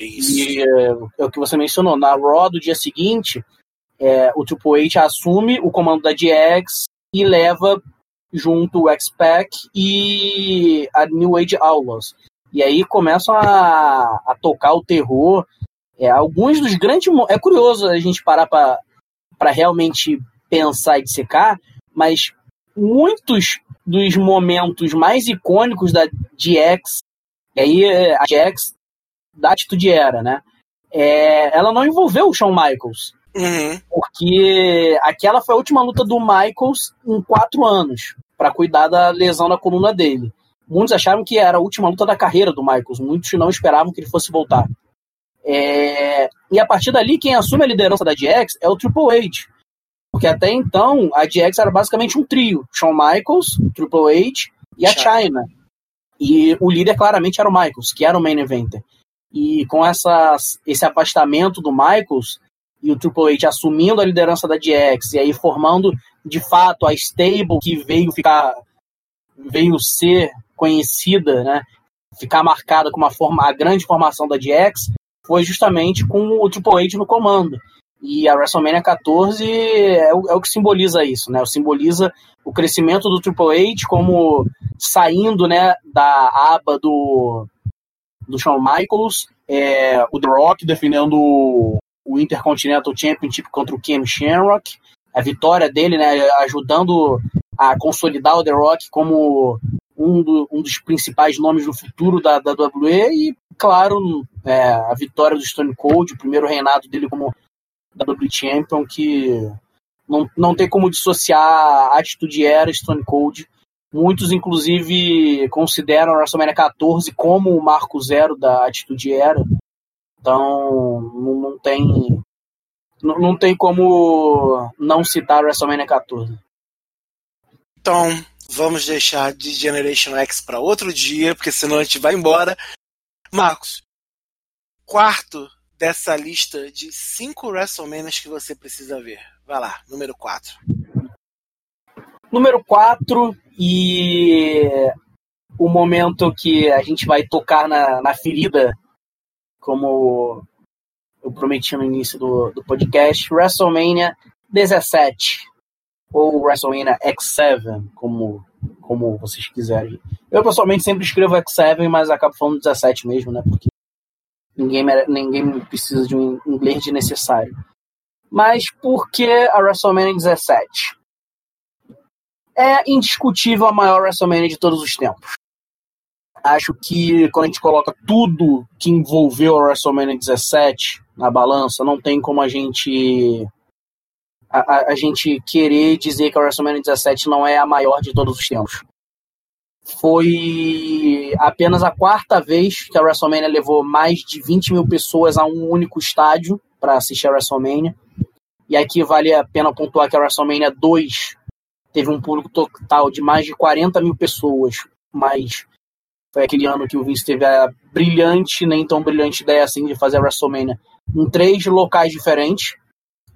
Isso. E é, é, o que você mencionou, na Raw do dia seguinte, é, o Triple H assume o comando da DX e leva junto o X-Pac e a New Age Outlaws. E aí começam a, a tocar o terror é, alguns dos grandes. É curioso a gente parar para realmente pensar e dissecar, mas muitos dos momentos mais icônicos da GX, e aí a GX da atitude era, né? É, ela não envolveu o Shawn Michaels. Uhum. Porque aquela foi a última luta do Michaels em quatro anos, para cuidar da lesão na coluna dele. Muitos acharam que era a última luta da carreira do Michaels, muitos não esperavam que ele fosse voltar. É, e a partir dali, quem assume a liderança da DX é o Triple H. Porque até então, a DX era basicamente um trio: Shawn Michaels, Triple H e a China. E o líder claramente era o Michaels, que era o main eventer. E com essa, esse afastamento do Michaels e o Triple H assumindo a liderança da DX e aí formando de fato a stable que veio ficar veio ser conhecida, né? Ficar marcada como a, forma, a grande formação da DX, foi justamente com o Triple H no comando. E a WrestleMania 14 é o, é o que simboliza isso, né? Simboliza o crescimento do Triple H como saindo né, da aba do, do Shawn Michaels, é, o The Rock defendendo o Intercontinental Championship contra o Ken Shamrock, a vitória dele, né, ajudando a consolidar o The Rock como um, do, um dos principais nomes no futuro da, da WWE e, claro, é, a vitória do Stone Cold, o primeiro reinado dele como WWE Champion, que não, não tem como dissociar a atitude era Stone Cold. Muitos, inclusive, consideram a WrestleMania 14 como o marco zero da atitude era. Então, não, não tem não, não tem como não citar WrestleMania 14. Então, vamos deixar de Generation X para outro dia, porque senão a gente vai embora. Marcos, quarto dessa lista de cinco WrestleManias que você precisa ver. Vai lá, número 4. Número 4 e o momento que a gente vai tocar na, na ferida, como eu prometi no início do, do podcast, WrestleMania 17 ou WrestleMania X7, como, como vocês quiserem. Eu pessoalmente sempre escrevo X7, mas acabo falando 17 mesmo, né? Porque ninguém, ninguém precisa de um inglês necessário. Mas por que a WrestleMania 17? É indiscutível a maior WrestleMania de todos os tempos. Acho que quando a gente coloca tudo que envolveu a WrestleMania 17 na balança, não tem como a gente a, a, gente querer dizer que a WrestleMania 17 não é a maior de todos os tempos. Foi apenas a quarta vez que a WrestleMania levou mais de 20 mil pessoas a um único estádio para assistir a WrestleMania. E aqui vale a pena pontuar que a WrestleMania 2 teve um público total de mais de 40 mil pessoas, mas foi aquele ano que o Vince teve a brilhante, nem tão brilhante ideia assim de fazer a WrestleMania em três locais diferentes.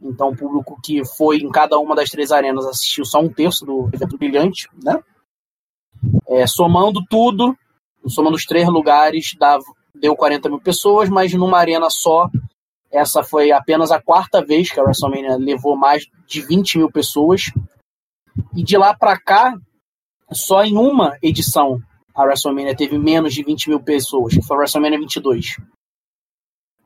Então, o público que foi em cada uma das três arenas assistiu só um terço do evento brilhante, né? É, somando tudo, somando os três lugares, dava, deu 40 mil pessoas, mas numa arena só, essa foi apenas a quarta vez que a WrestleMania levou mais de 20 mil pessoas. E de lá para cá, só em uma edição a WrestleMania teve menos de 20 mil pessoas, que foi a WrestleMania 22.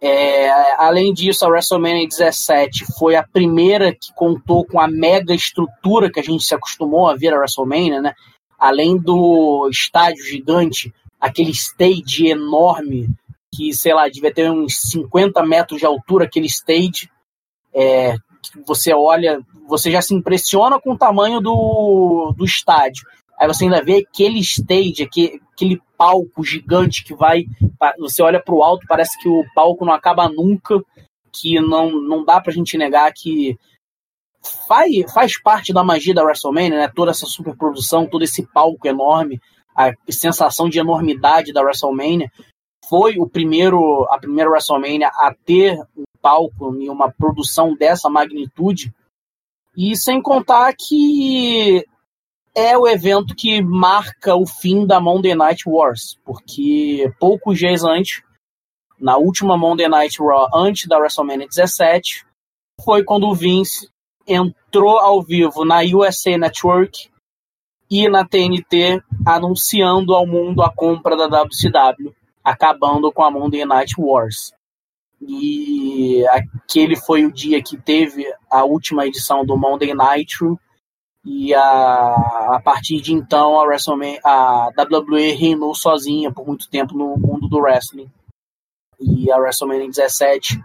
É, além disso, a WrestleMania 17 foi a primeira que contou com a mega estrutura que a gente se acostumou a ver a WrestleMania, né? Além do estádio gigante, aquele stage enorme que, sei lá, devia ter uns 50 metros de altura, aquele stage. É, você olha, você já se impressiona com o tamanho do, do estádio. Aí você ainda vê aquele stage, aquele, aquele palco gigante que vai. Você olha para o alto, parece que o palco não acaba nunca, que não, não dá pra gente negar que faz, faz parte da magia da WrestleMania, né? Toda essa superprodução, todo esse palco enorme, a sensação de enormidade da WrestleMania. Foi o primeiro, a primeira WrestleMania a ter um palco e uma produção dessa magnitude. E sem contar que é o evento que marca o fim da Monday Night Wars, porque poucos dias antes, na última Monday Night Raw, antes da WrestleMania 17, foi quando o Vince entrou ao vivo na USA Network e na TNT anunciando ao mundo a compra da WCW, acabando com a Monday Night Wars. E aquele foi o dia que teve a última edição do Monday Nitro, e a, a partir de então a WrestleMania, a WWE reinou sozinha por muito tempo no mundo do wrestling. E a WrestleMania 17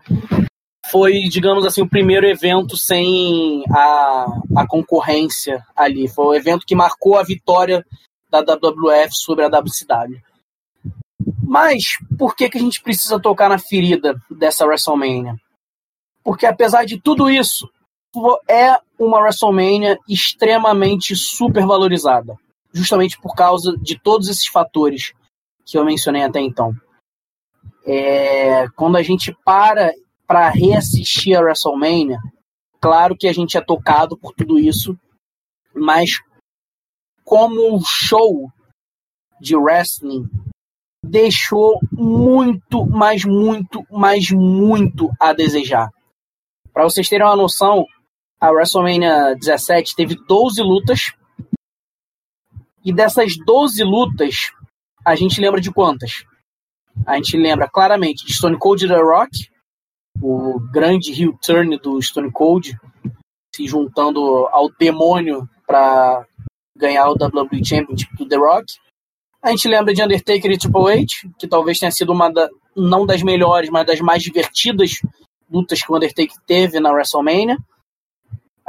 foi, digamos assim, o primeiro evento sem a, a concorrência ali. Foi o evento que marcou a vitória da WWF sobre a WCW. Mas por que, que a gente precisa tocar na ferida dessa WrestleMania? Porque apesar de tudo isso, é uma WrestleMania extremamente supervalorizada, justamente por causa de todos esses fatores que eu mencionei até então. É, quando a gente para para reassistir a WrestleMania, claro que a gente é tocado por tudo isso, mas como show de wrestling deixou muito, mas muito, mas muito a desejar. Para vocês terem uma noção, a WrestleMania 17 teve 12 lutas. E dessas 12 lutas, a gente lembra de quantas? A gente lembra claramente de Stone Cold The Rock, o grande heel turn do Stone Cold, se juntando ao demônio para ganhar o WWE Championship do The Rock. A gente lembra de Undertaker e Triple H, que talvez tenha sido uma da, não das melhores, mas das mais divertidas lutas que o Undertaker teve na WrestleMania.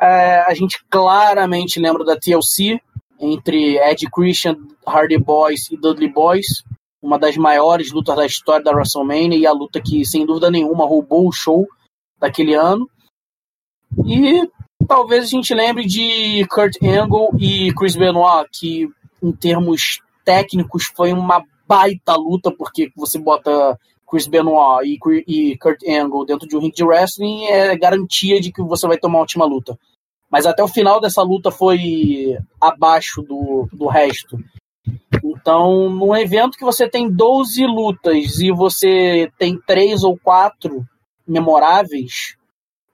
É, a gente claramente lembra da TLC entre Ed Christian, Hardy Boys e Dudley Boys, uma das maiores lutas da história da WrestleMania e a luta que, sem dúvida nenhuma, roubou o show daquele ano. E talvez a gente lembre de Kurt Angle e Chris Benoit, que em termos técnicos foi uma baita luta, porque você bota Chris Benoit e, Kurt Angle dentro de um ringue de wrestling é garantia de que você vai tomar uma última luta. Mas até o final dessa luta foi abaixo do, do resto. Então, num evento que você tem 12 lutas e você tem três ou quatro memoráveis,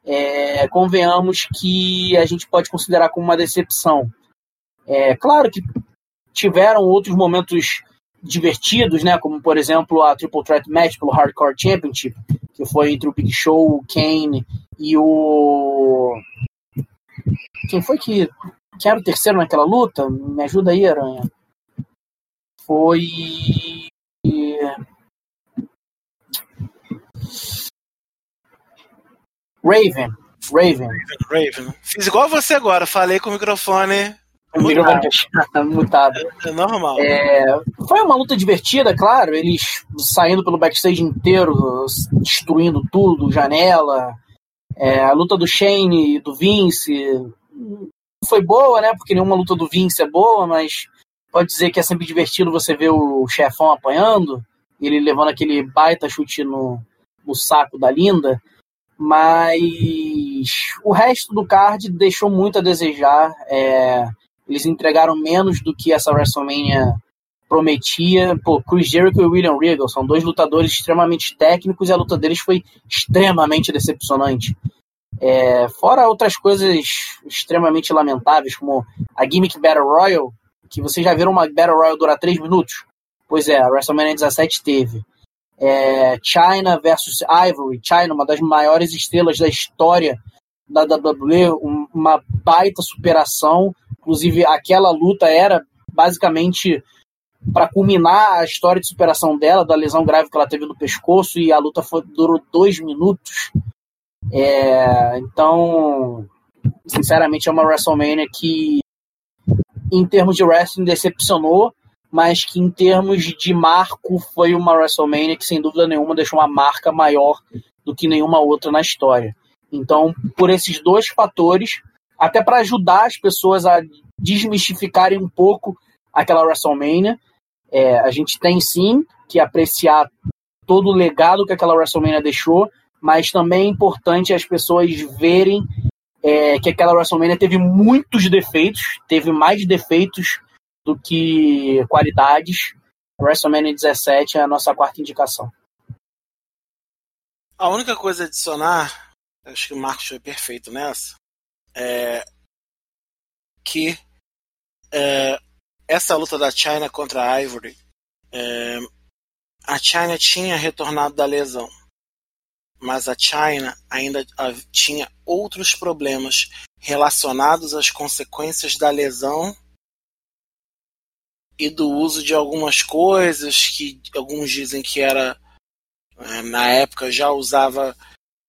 é, convenhamos que a gente pode considerar como uma decepção. É claro que tiveram outros momentos divertidos, né? Como por exemplo a Triple Threat Match pelo Hardcore Championship, que foi entre o Big Show, o Kane e o quem foi que, quem era o terceiro naquela luta? Me ajuda aí, Aranha. Foi. Raven. Raven. Raven. Fiz igual você agora, falei com o microfone. O microfone mutado. É, é normal. É, foi uma luta divertida, claro. Eles saindo pelo backstage inteiro, destruindo tudo, janela, é, a luta do Shane e do Vince foi boa, né? Porque nenhuma luta do Vince é boa, mas pode dizer que é sempre divertido você ver o chefão apanhando, ele levando aquele baita chute no, no saco da Linda. Mas o resto do card deixou muito a desejar. É, eles entregaram menos do que essa WrestleMania prometia. Pô, Chris Jericho e William Regal são dois lutadores extremamente técnicos e a luta deles foi extremamente decepcionante. É, fora outras coisas extremamente lamentáveis, como a gimmick Battle Royal, que vocês já viram uma Battle Royal durar 3 minutos? Pois é, a WrestleMania 17 teve. É, China versus Ivory. China, uma das maiores estrelas da história da WWE, uma baita superação. Inclusive, aquela luta era basicamente para culminar a história de superação dela, da lesão grave que ela teve no pescoço, e a luta foi, durou dois minutos. É, então, sinceramente, é uma WrestleMania que, em termos de wrestling, decepcionou, mas que, em termos de marco, foi uma WrestleMania que, sem dúvida nenhuma, deixou uma marca maior do que nenhuma outra na história. Então, por esses dois fatores, até para ajudar as pessoas a desmistificarem um pouco aquela WrestleMania, é, a gente tem sim que apreciar todo o legado que aquela WrestleMania deixou, mas também é importante as pessoas verem é, que aquela WrestleMania teve muitos defeitos, teve mais defeitos do que qualidades. WrestleMania 17 é a nossa quarta indicação. A única coisa a adicionar, acho que o Marcos foi perfeito nessa, é que é, essa luta da China contra a Ivory, é, a China tinha retornado da lesão mas a China ainda tinha outros problemas relacionados às consequências da lesão e do uso de algumas coisas que alguns dizem que era é, na época já usava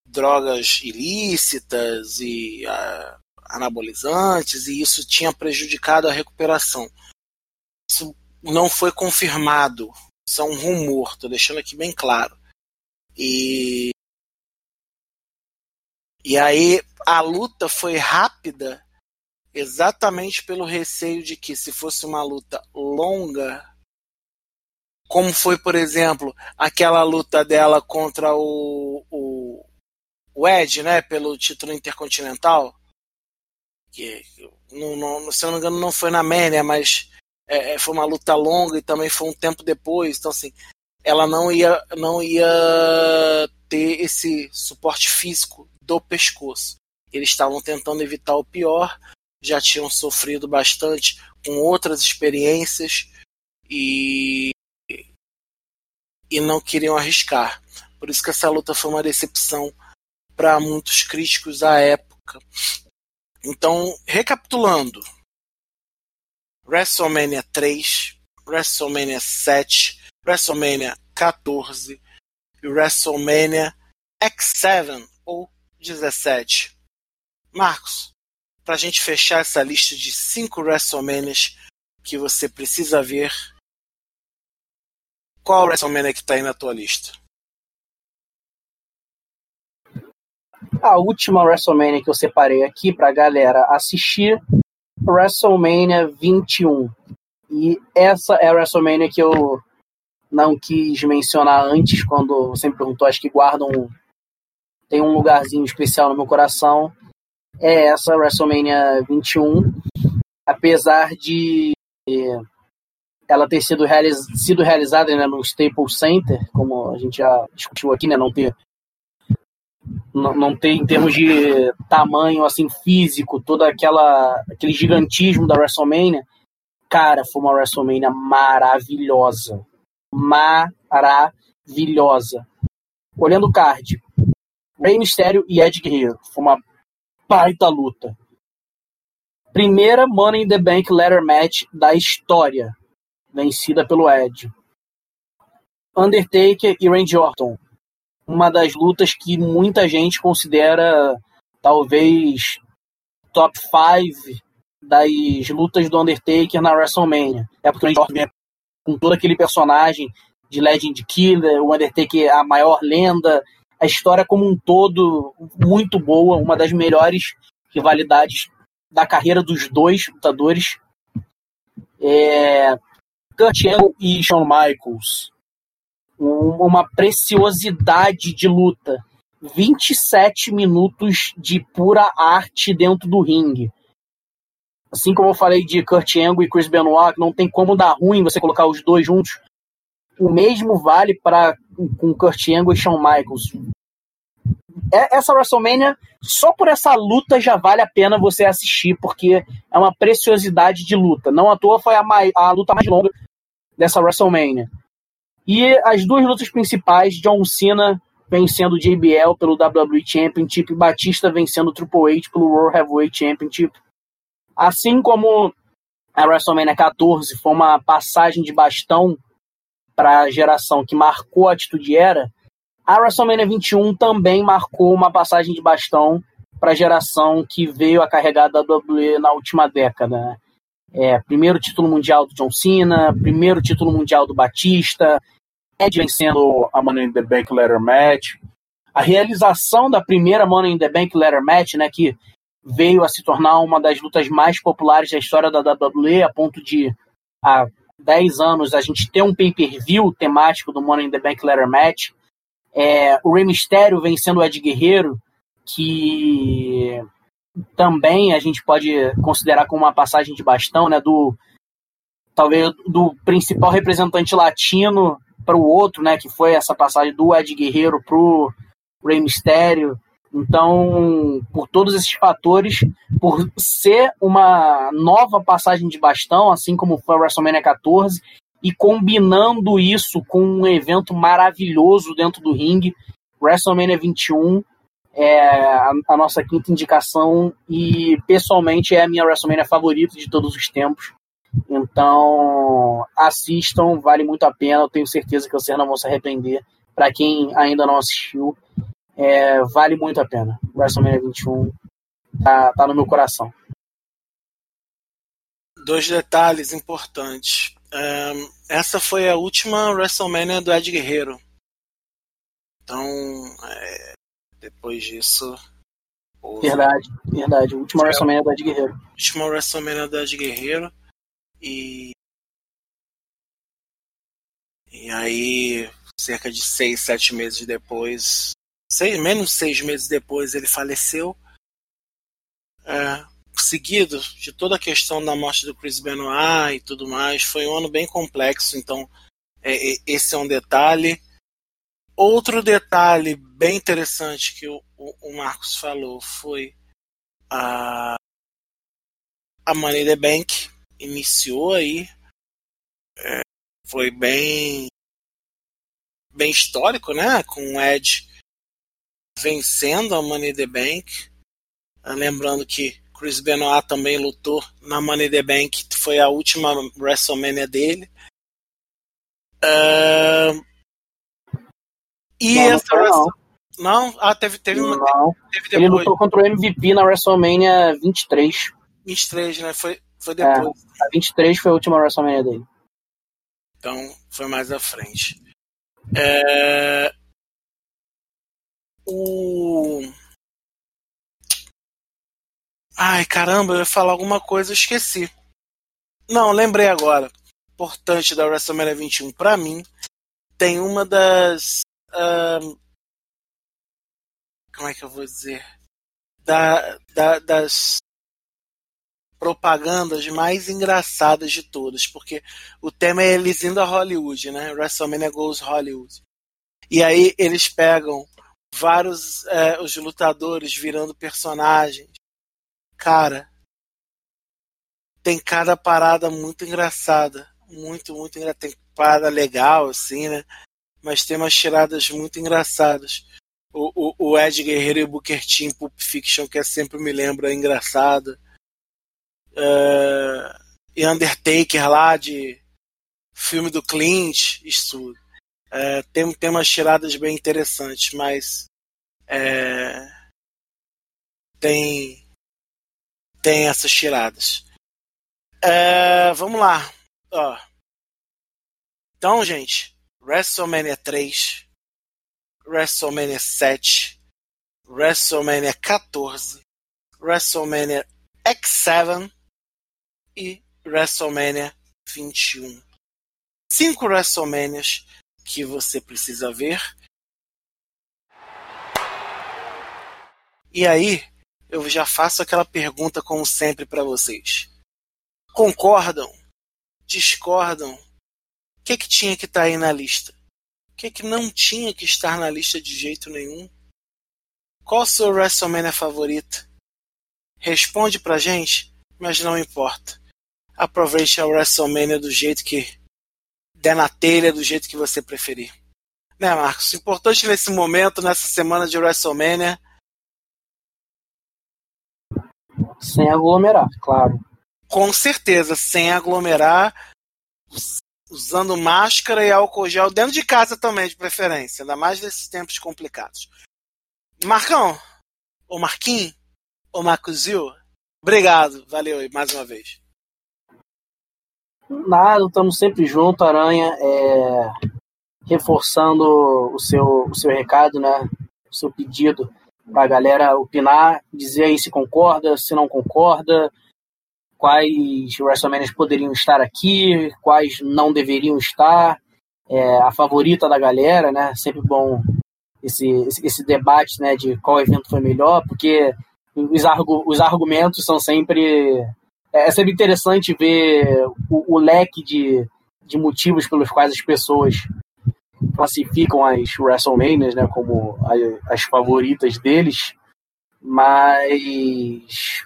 drogas ilícitas e uh, anabolizantes e isso tinha prejudicado a recuperação. Isso não foi confirmado, isso é um rumor, estou deixando aqui bem claro. E e aí a luta foi rápida exatamente pelo receio de que se fosse uma luta longa, como foi, por exemplo, aquela luta dela contra o, o, o Ed, né, pelo título intercontinental, que não, não, se não me engano não foi na Mania, mas é, é, foi uma luta longa e também foi um tempo depois, então assim, ela não ia, não ia ter esse suporte físico do pescoço. Eles estavam tentando evitar o pior, já tinham sofrido bastante com outras experiências e e não queriam arriscar. Por isso que essa luta foi uma decepção para muitos críticos à época. Então, recapitulando: WrestleMania 3, WrestleMania 7, WrestleMania 14 e WrestleMania X7 ou 17. Marcos, para a gente fechar essa lista de cinco WrestleManias que você precisa ver, qual WrestleMania que está aí na tua lista? A última WrestleMania que eu separei aqui para a galera assistir, WrestleMania 21. E essa é a WrestleMania que eu não quis mencionar antes, quando você me perguntou, acho que guardam tem um lugarzinho especial no meu coração, é essa WrestleMania 21. Apesar de ela ter sido, realiz sido realizada né, no Staples Center, como a gente já discutiu aqui, né, não ter não, não em termos de tamanho assim físico, todo aquela aquele gigantismo da WrestleMania, cara, foi uma WrestleMania maravilhosa. Maravilhosa. Olhando o card, Rey Mysterio e Ed Guerreiro. Foi uma baita luta. Primeira Money in the Bank Ladder Match da história, vencida pelo Ed. Undertaker e Randy Orton. Uma das lutas que muita gente considera talvez top 5 das lutas do Undertaker na WrestleMania. É porque a gente vem com todo aquele personagem de Legend Killer, o Undertaker a maior lenda, a história como um todo muito boa, uma das melhores rivalidades da carreira dos dois lutadores. É, Kurt Angle e Shawn Michaels. Uma preciosidade de luta. 27 minutos de pura arte dentro do ringue. Assim como eu falei de Kurt Angle e Chris Benoit, não tem como dar ruim você colocar os dois juntos. O mesmo vale para com Kurt Angle e Shawn Michaels. É, essa WrestleMania, só por essa luta já vale a pena você assistir, porque é uma preciosidade de luta. Não à toa foi a, a luta mais longa dessa WrestleMania. E as duas lutas principais, John Cena vencendo o JBL pelo WWE Championship, Batista vencendo o Triple H pelo World Heavyweight Championship. Assim como a WrestleMania 14 foi uma passagem de bastão para a geração que marcou a atitude era, a WrestleMania 21 também marcou uma passagem de bastão para a geração que veio a carregar da WWE na última década. É, primeiro título mundial do John Cena, primeiro título mundial do Batista, Ed vencendo a Money in the Bank Ladder Match, a realização da primeira Money in the Bank Ladder Match, né, que veio a se tornar uma das lutas mais populares da história da WWE, a ponto de há 10 anos a gente ter um pay-per-view temático do Money in the Bank Ladder Match. É, o Rey Mysterio vencendo o Ed Guerreiro, que também a gente pode considerar como uma passagem de bastão, né, do talvez do principal representante latino para o outro, né, que foi essa passagem do Ed Guerreiro pro Rey Mysterio. Então, por todos esses fatores, por ser uma nova passagem de bastão, assim como foi a WrestleMania 14, e combinando isso com um evento maravilhoso dentro do ringue, WrestleMania 21 é a, a nossa quinta indicação e pessoalmente é a minha WrestleMania favorita de todos os tempos. Então, assistam, vale muito a pena. Eu tenho certeza que vocês não vão se arrepender. Para quem ainda não assistiu, é, vale muito a pena. WrestleMania 21 tá, tá no meu coração. Dois detalhes importantes. Um, essa foi a última WrestleMania do Ed Guerreiro. Então, é, depois disso. Verdade, verdade. Última é, WrestleMania do Ed Guerreiro. Última WrestleMania do Ed Guerreiro. E. E aí, cerca de seis, sete meses depois, seis, menos seis meses depois, ele faleceu. É, seguido de toda a questão da morte do Chris Benoit e tudo mais, foi um ano bem complexo, então é, é, esse é um detalhe. Outro detalhe bem interessante que o, o, o Marcos falou foi a, a Money the Bank iniciou aí. É, foi bem bem histórico, né? Com o Ed vencendo a Money the Bank. Ah, lembrando que Chris Benoit também lutou na Money the Bank, foi a última WrestleMania dele. Uh, e não, essa não, não. ah, teve, teve, não. teve depois. Ele lutou contra o MVP na WrestleMania 23. 23, né? Foi, foi depois. É, a 23 foi a última WrestleMania dele. Então foi mais à frente. É... O. Ai, caramba, eu ia falar alguma coisa, eu esqueci. Não, lembrei agora. Importante da WrestleMania 21 para mim, tem uma das. Uh... como é que eu vou dizer? Da, da, das propagandas mais engraçadas de todas, porque o tema é eles indo a Hollywood, né? WrestleMania Goes Hollywood. E aí eles pegam vários é, os lutadores virando personagens. Cara, tem cada parada muito engraçada, muito muito engraçada. Tem parada legal assim, né? Mas tem umas tiradas muito engraçadas. O, o, o Ed Guerreiro e o Booker T em Pulp Fiction, que é sempre me lembra, é engraçada uh, e Undertaker lá de filme do Clint, isso. É, tem, tem umas tiradas bem interessantes, mas é, tem tem essas tiradas. É, vamos lá. Então, gente, WrestleMania 3, WrestleMania 7, WrestleMania 14, WrestleMania X7 e WrestleMania 21. Cinco WrestleManias que você precisa ver. E aí, eu já faço aquela pergunta como sempre para vocês. Concordam? Discordam? O que, que tinha que estar tá aí na lista? O que, que não tinha que estar na lista de jeito nenhum? Qual a sua WrestleMania favorita? Responde pra gente, mas não importa. Aproveite a WrestleMania do jeito que der na telha, do jeito que você preferir. Né, Marcos? Importante nesse momento, nessa semana de WrestleMania. Sem aglomerar, claro. Com certeza, sem aglomerar, usando máscara e álcool gel dentro de casa também, de preferência, ainda mais nesses tempos complicados. Marcão, ou Marquinhos, ô Marcosio, obrigado, valeu aí mais uma vez. Nada, estamos sempre junto, Aranha, é, reforçando o seu, o seu recado, né, o seu pedido para a galera opinar, dizer aí se concorda, se não concorda, quais WrestleManias poderiam estar aqui, quais não deveriam estar, é, a favorita da galera, né, sempre bom esse, esse, debate, né, de qual evento foi melhor, porque os, argu os argumentos são sempre. É, é sempre interessante ver o, o leque de, de motivos pelos quais as pessoas classificam as WrestleManias né, como as, as favoritas deles. Mas,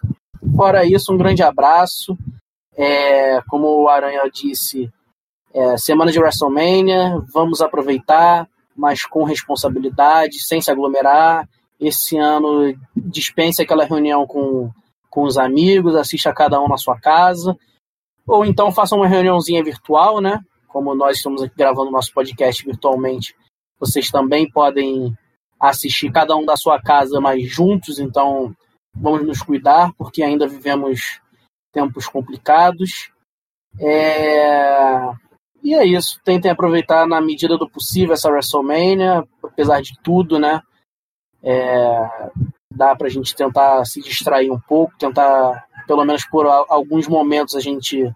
fora isso, um grande abraço. É, como o Aranha disse, é, semana de WrestleMania, vamos aproveitar, mas com responsabilidade, sem se aglomerar esse ano dispense aquela reunião com, com os amigos, assista cada um na sua casa, ou então faça uma reuniãozinha virtual, né? Como nós estamos aqui gravando nosso podcast virtualmente, vocês também podem assistir cada um da sua casa, mas juntos, então vamos nos cuidar, porque ainda vivemos tempos complicados. É... E é isso, tentem aproveitar na medida do possível essa WrestleMania, apesar de tudo, né? É, dá para a gente tentar se distrair um pouco, tentar, pelo menos por alguns momentos, a gente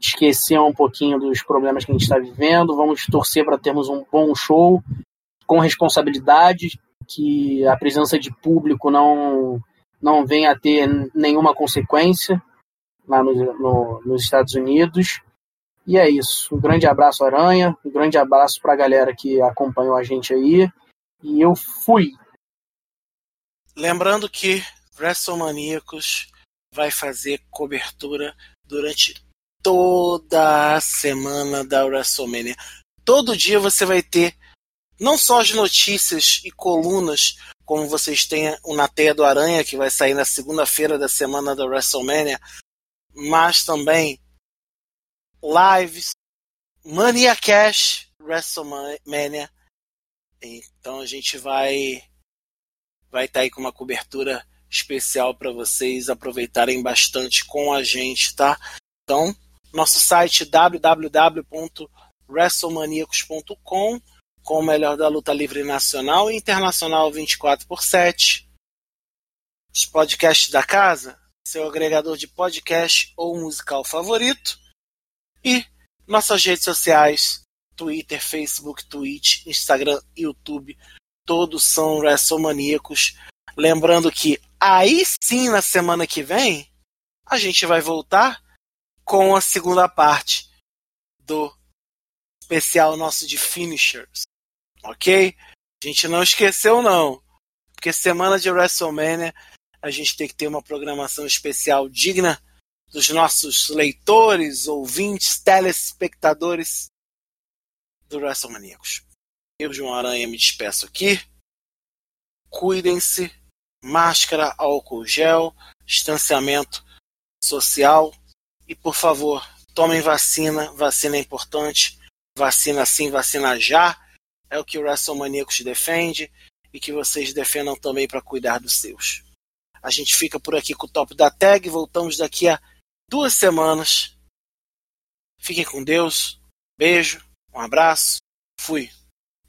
esquecer um pouquinho dos problemas que a gente está vivendo. Vamos torcer para termos um bom show com responsabilidade, que a presença de público não, não venha a ter nenhuma consequência lá no, no, nos Estados Unidos. E é isso. Um grande abraço, Aranha. Um grande abraço para a galera que acompanhou a gente aí. E eu fui. Lembrando que WrestleManiacos vai fazer cobertura durante toda a semana da WrestleMania. Todo dia você vai ter não só as notícias e colunas, como vocês têm o Na Teia do Aranha, que vai sair na segunda-feira da semana da WrestleMania, mas também lives, Mania Cash, WrestleMania. Então a gente vai vai estar tá aí com uma cobertura especial para vocês aproveitarem bastante com a gente, tá? Então, nosso site www.wrestlemaniacos.com com o melhor da luta livre nacional e internacional 24 por 7. Os podcasts da casa, seu agregador de podcast ou musical favorito. E nossas redes sociais, Twitter, Facebook, Twitch, Instagram, YouTube, todos são WrestleManiacos. Lembrando que aí sim, na semana que vem, a gente vai voltar com a segunda parte do especial nosso de finishers. Ok? A gente não esqueceu, não. Porque semana de WrestleMania a gente tem que ter uma programação especial digna dos nossos leitores, ouvintes, telespectadores do WrestleManiacos. Eu, João Aranha, me despeço aqui. Cuidem-se. Máscara, álcool gel, distanciamento social. E, por favor, tomem vacina. Vacina é importante. Vacina sim, vacina já. É o que o WrestleManiacos defende e que vocês defendam também para cuidar dos seus. A gente fica por aqui com o top da tag. Voltamos daqui a duas semanas. Fiquem com Deus. Beijo, um abraço. Fui.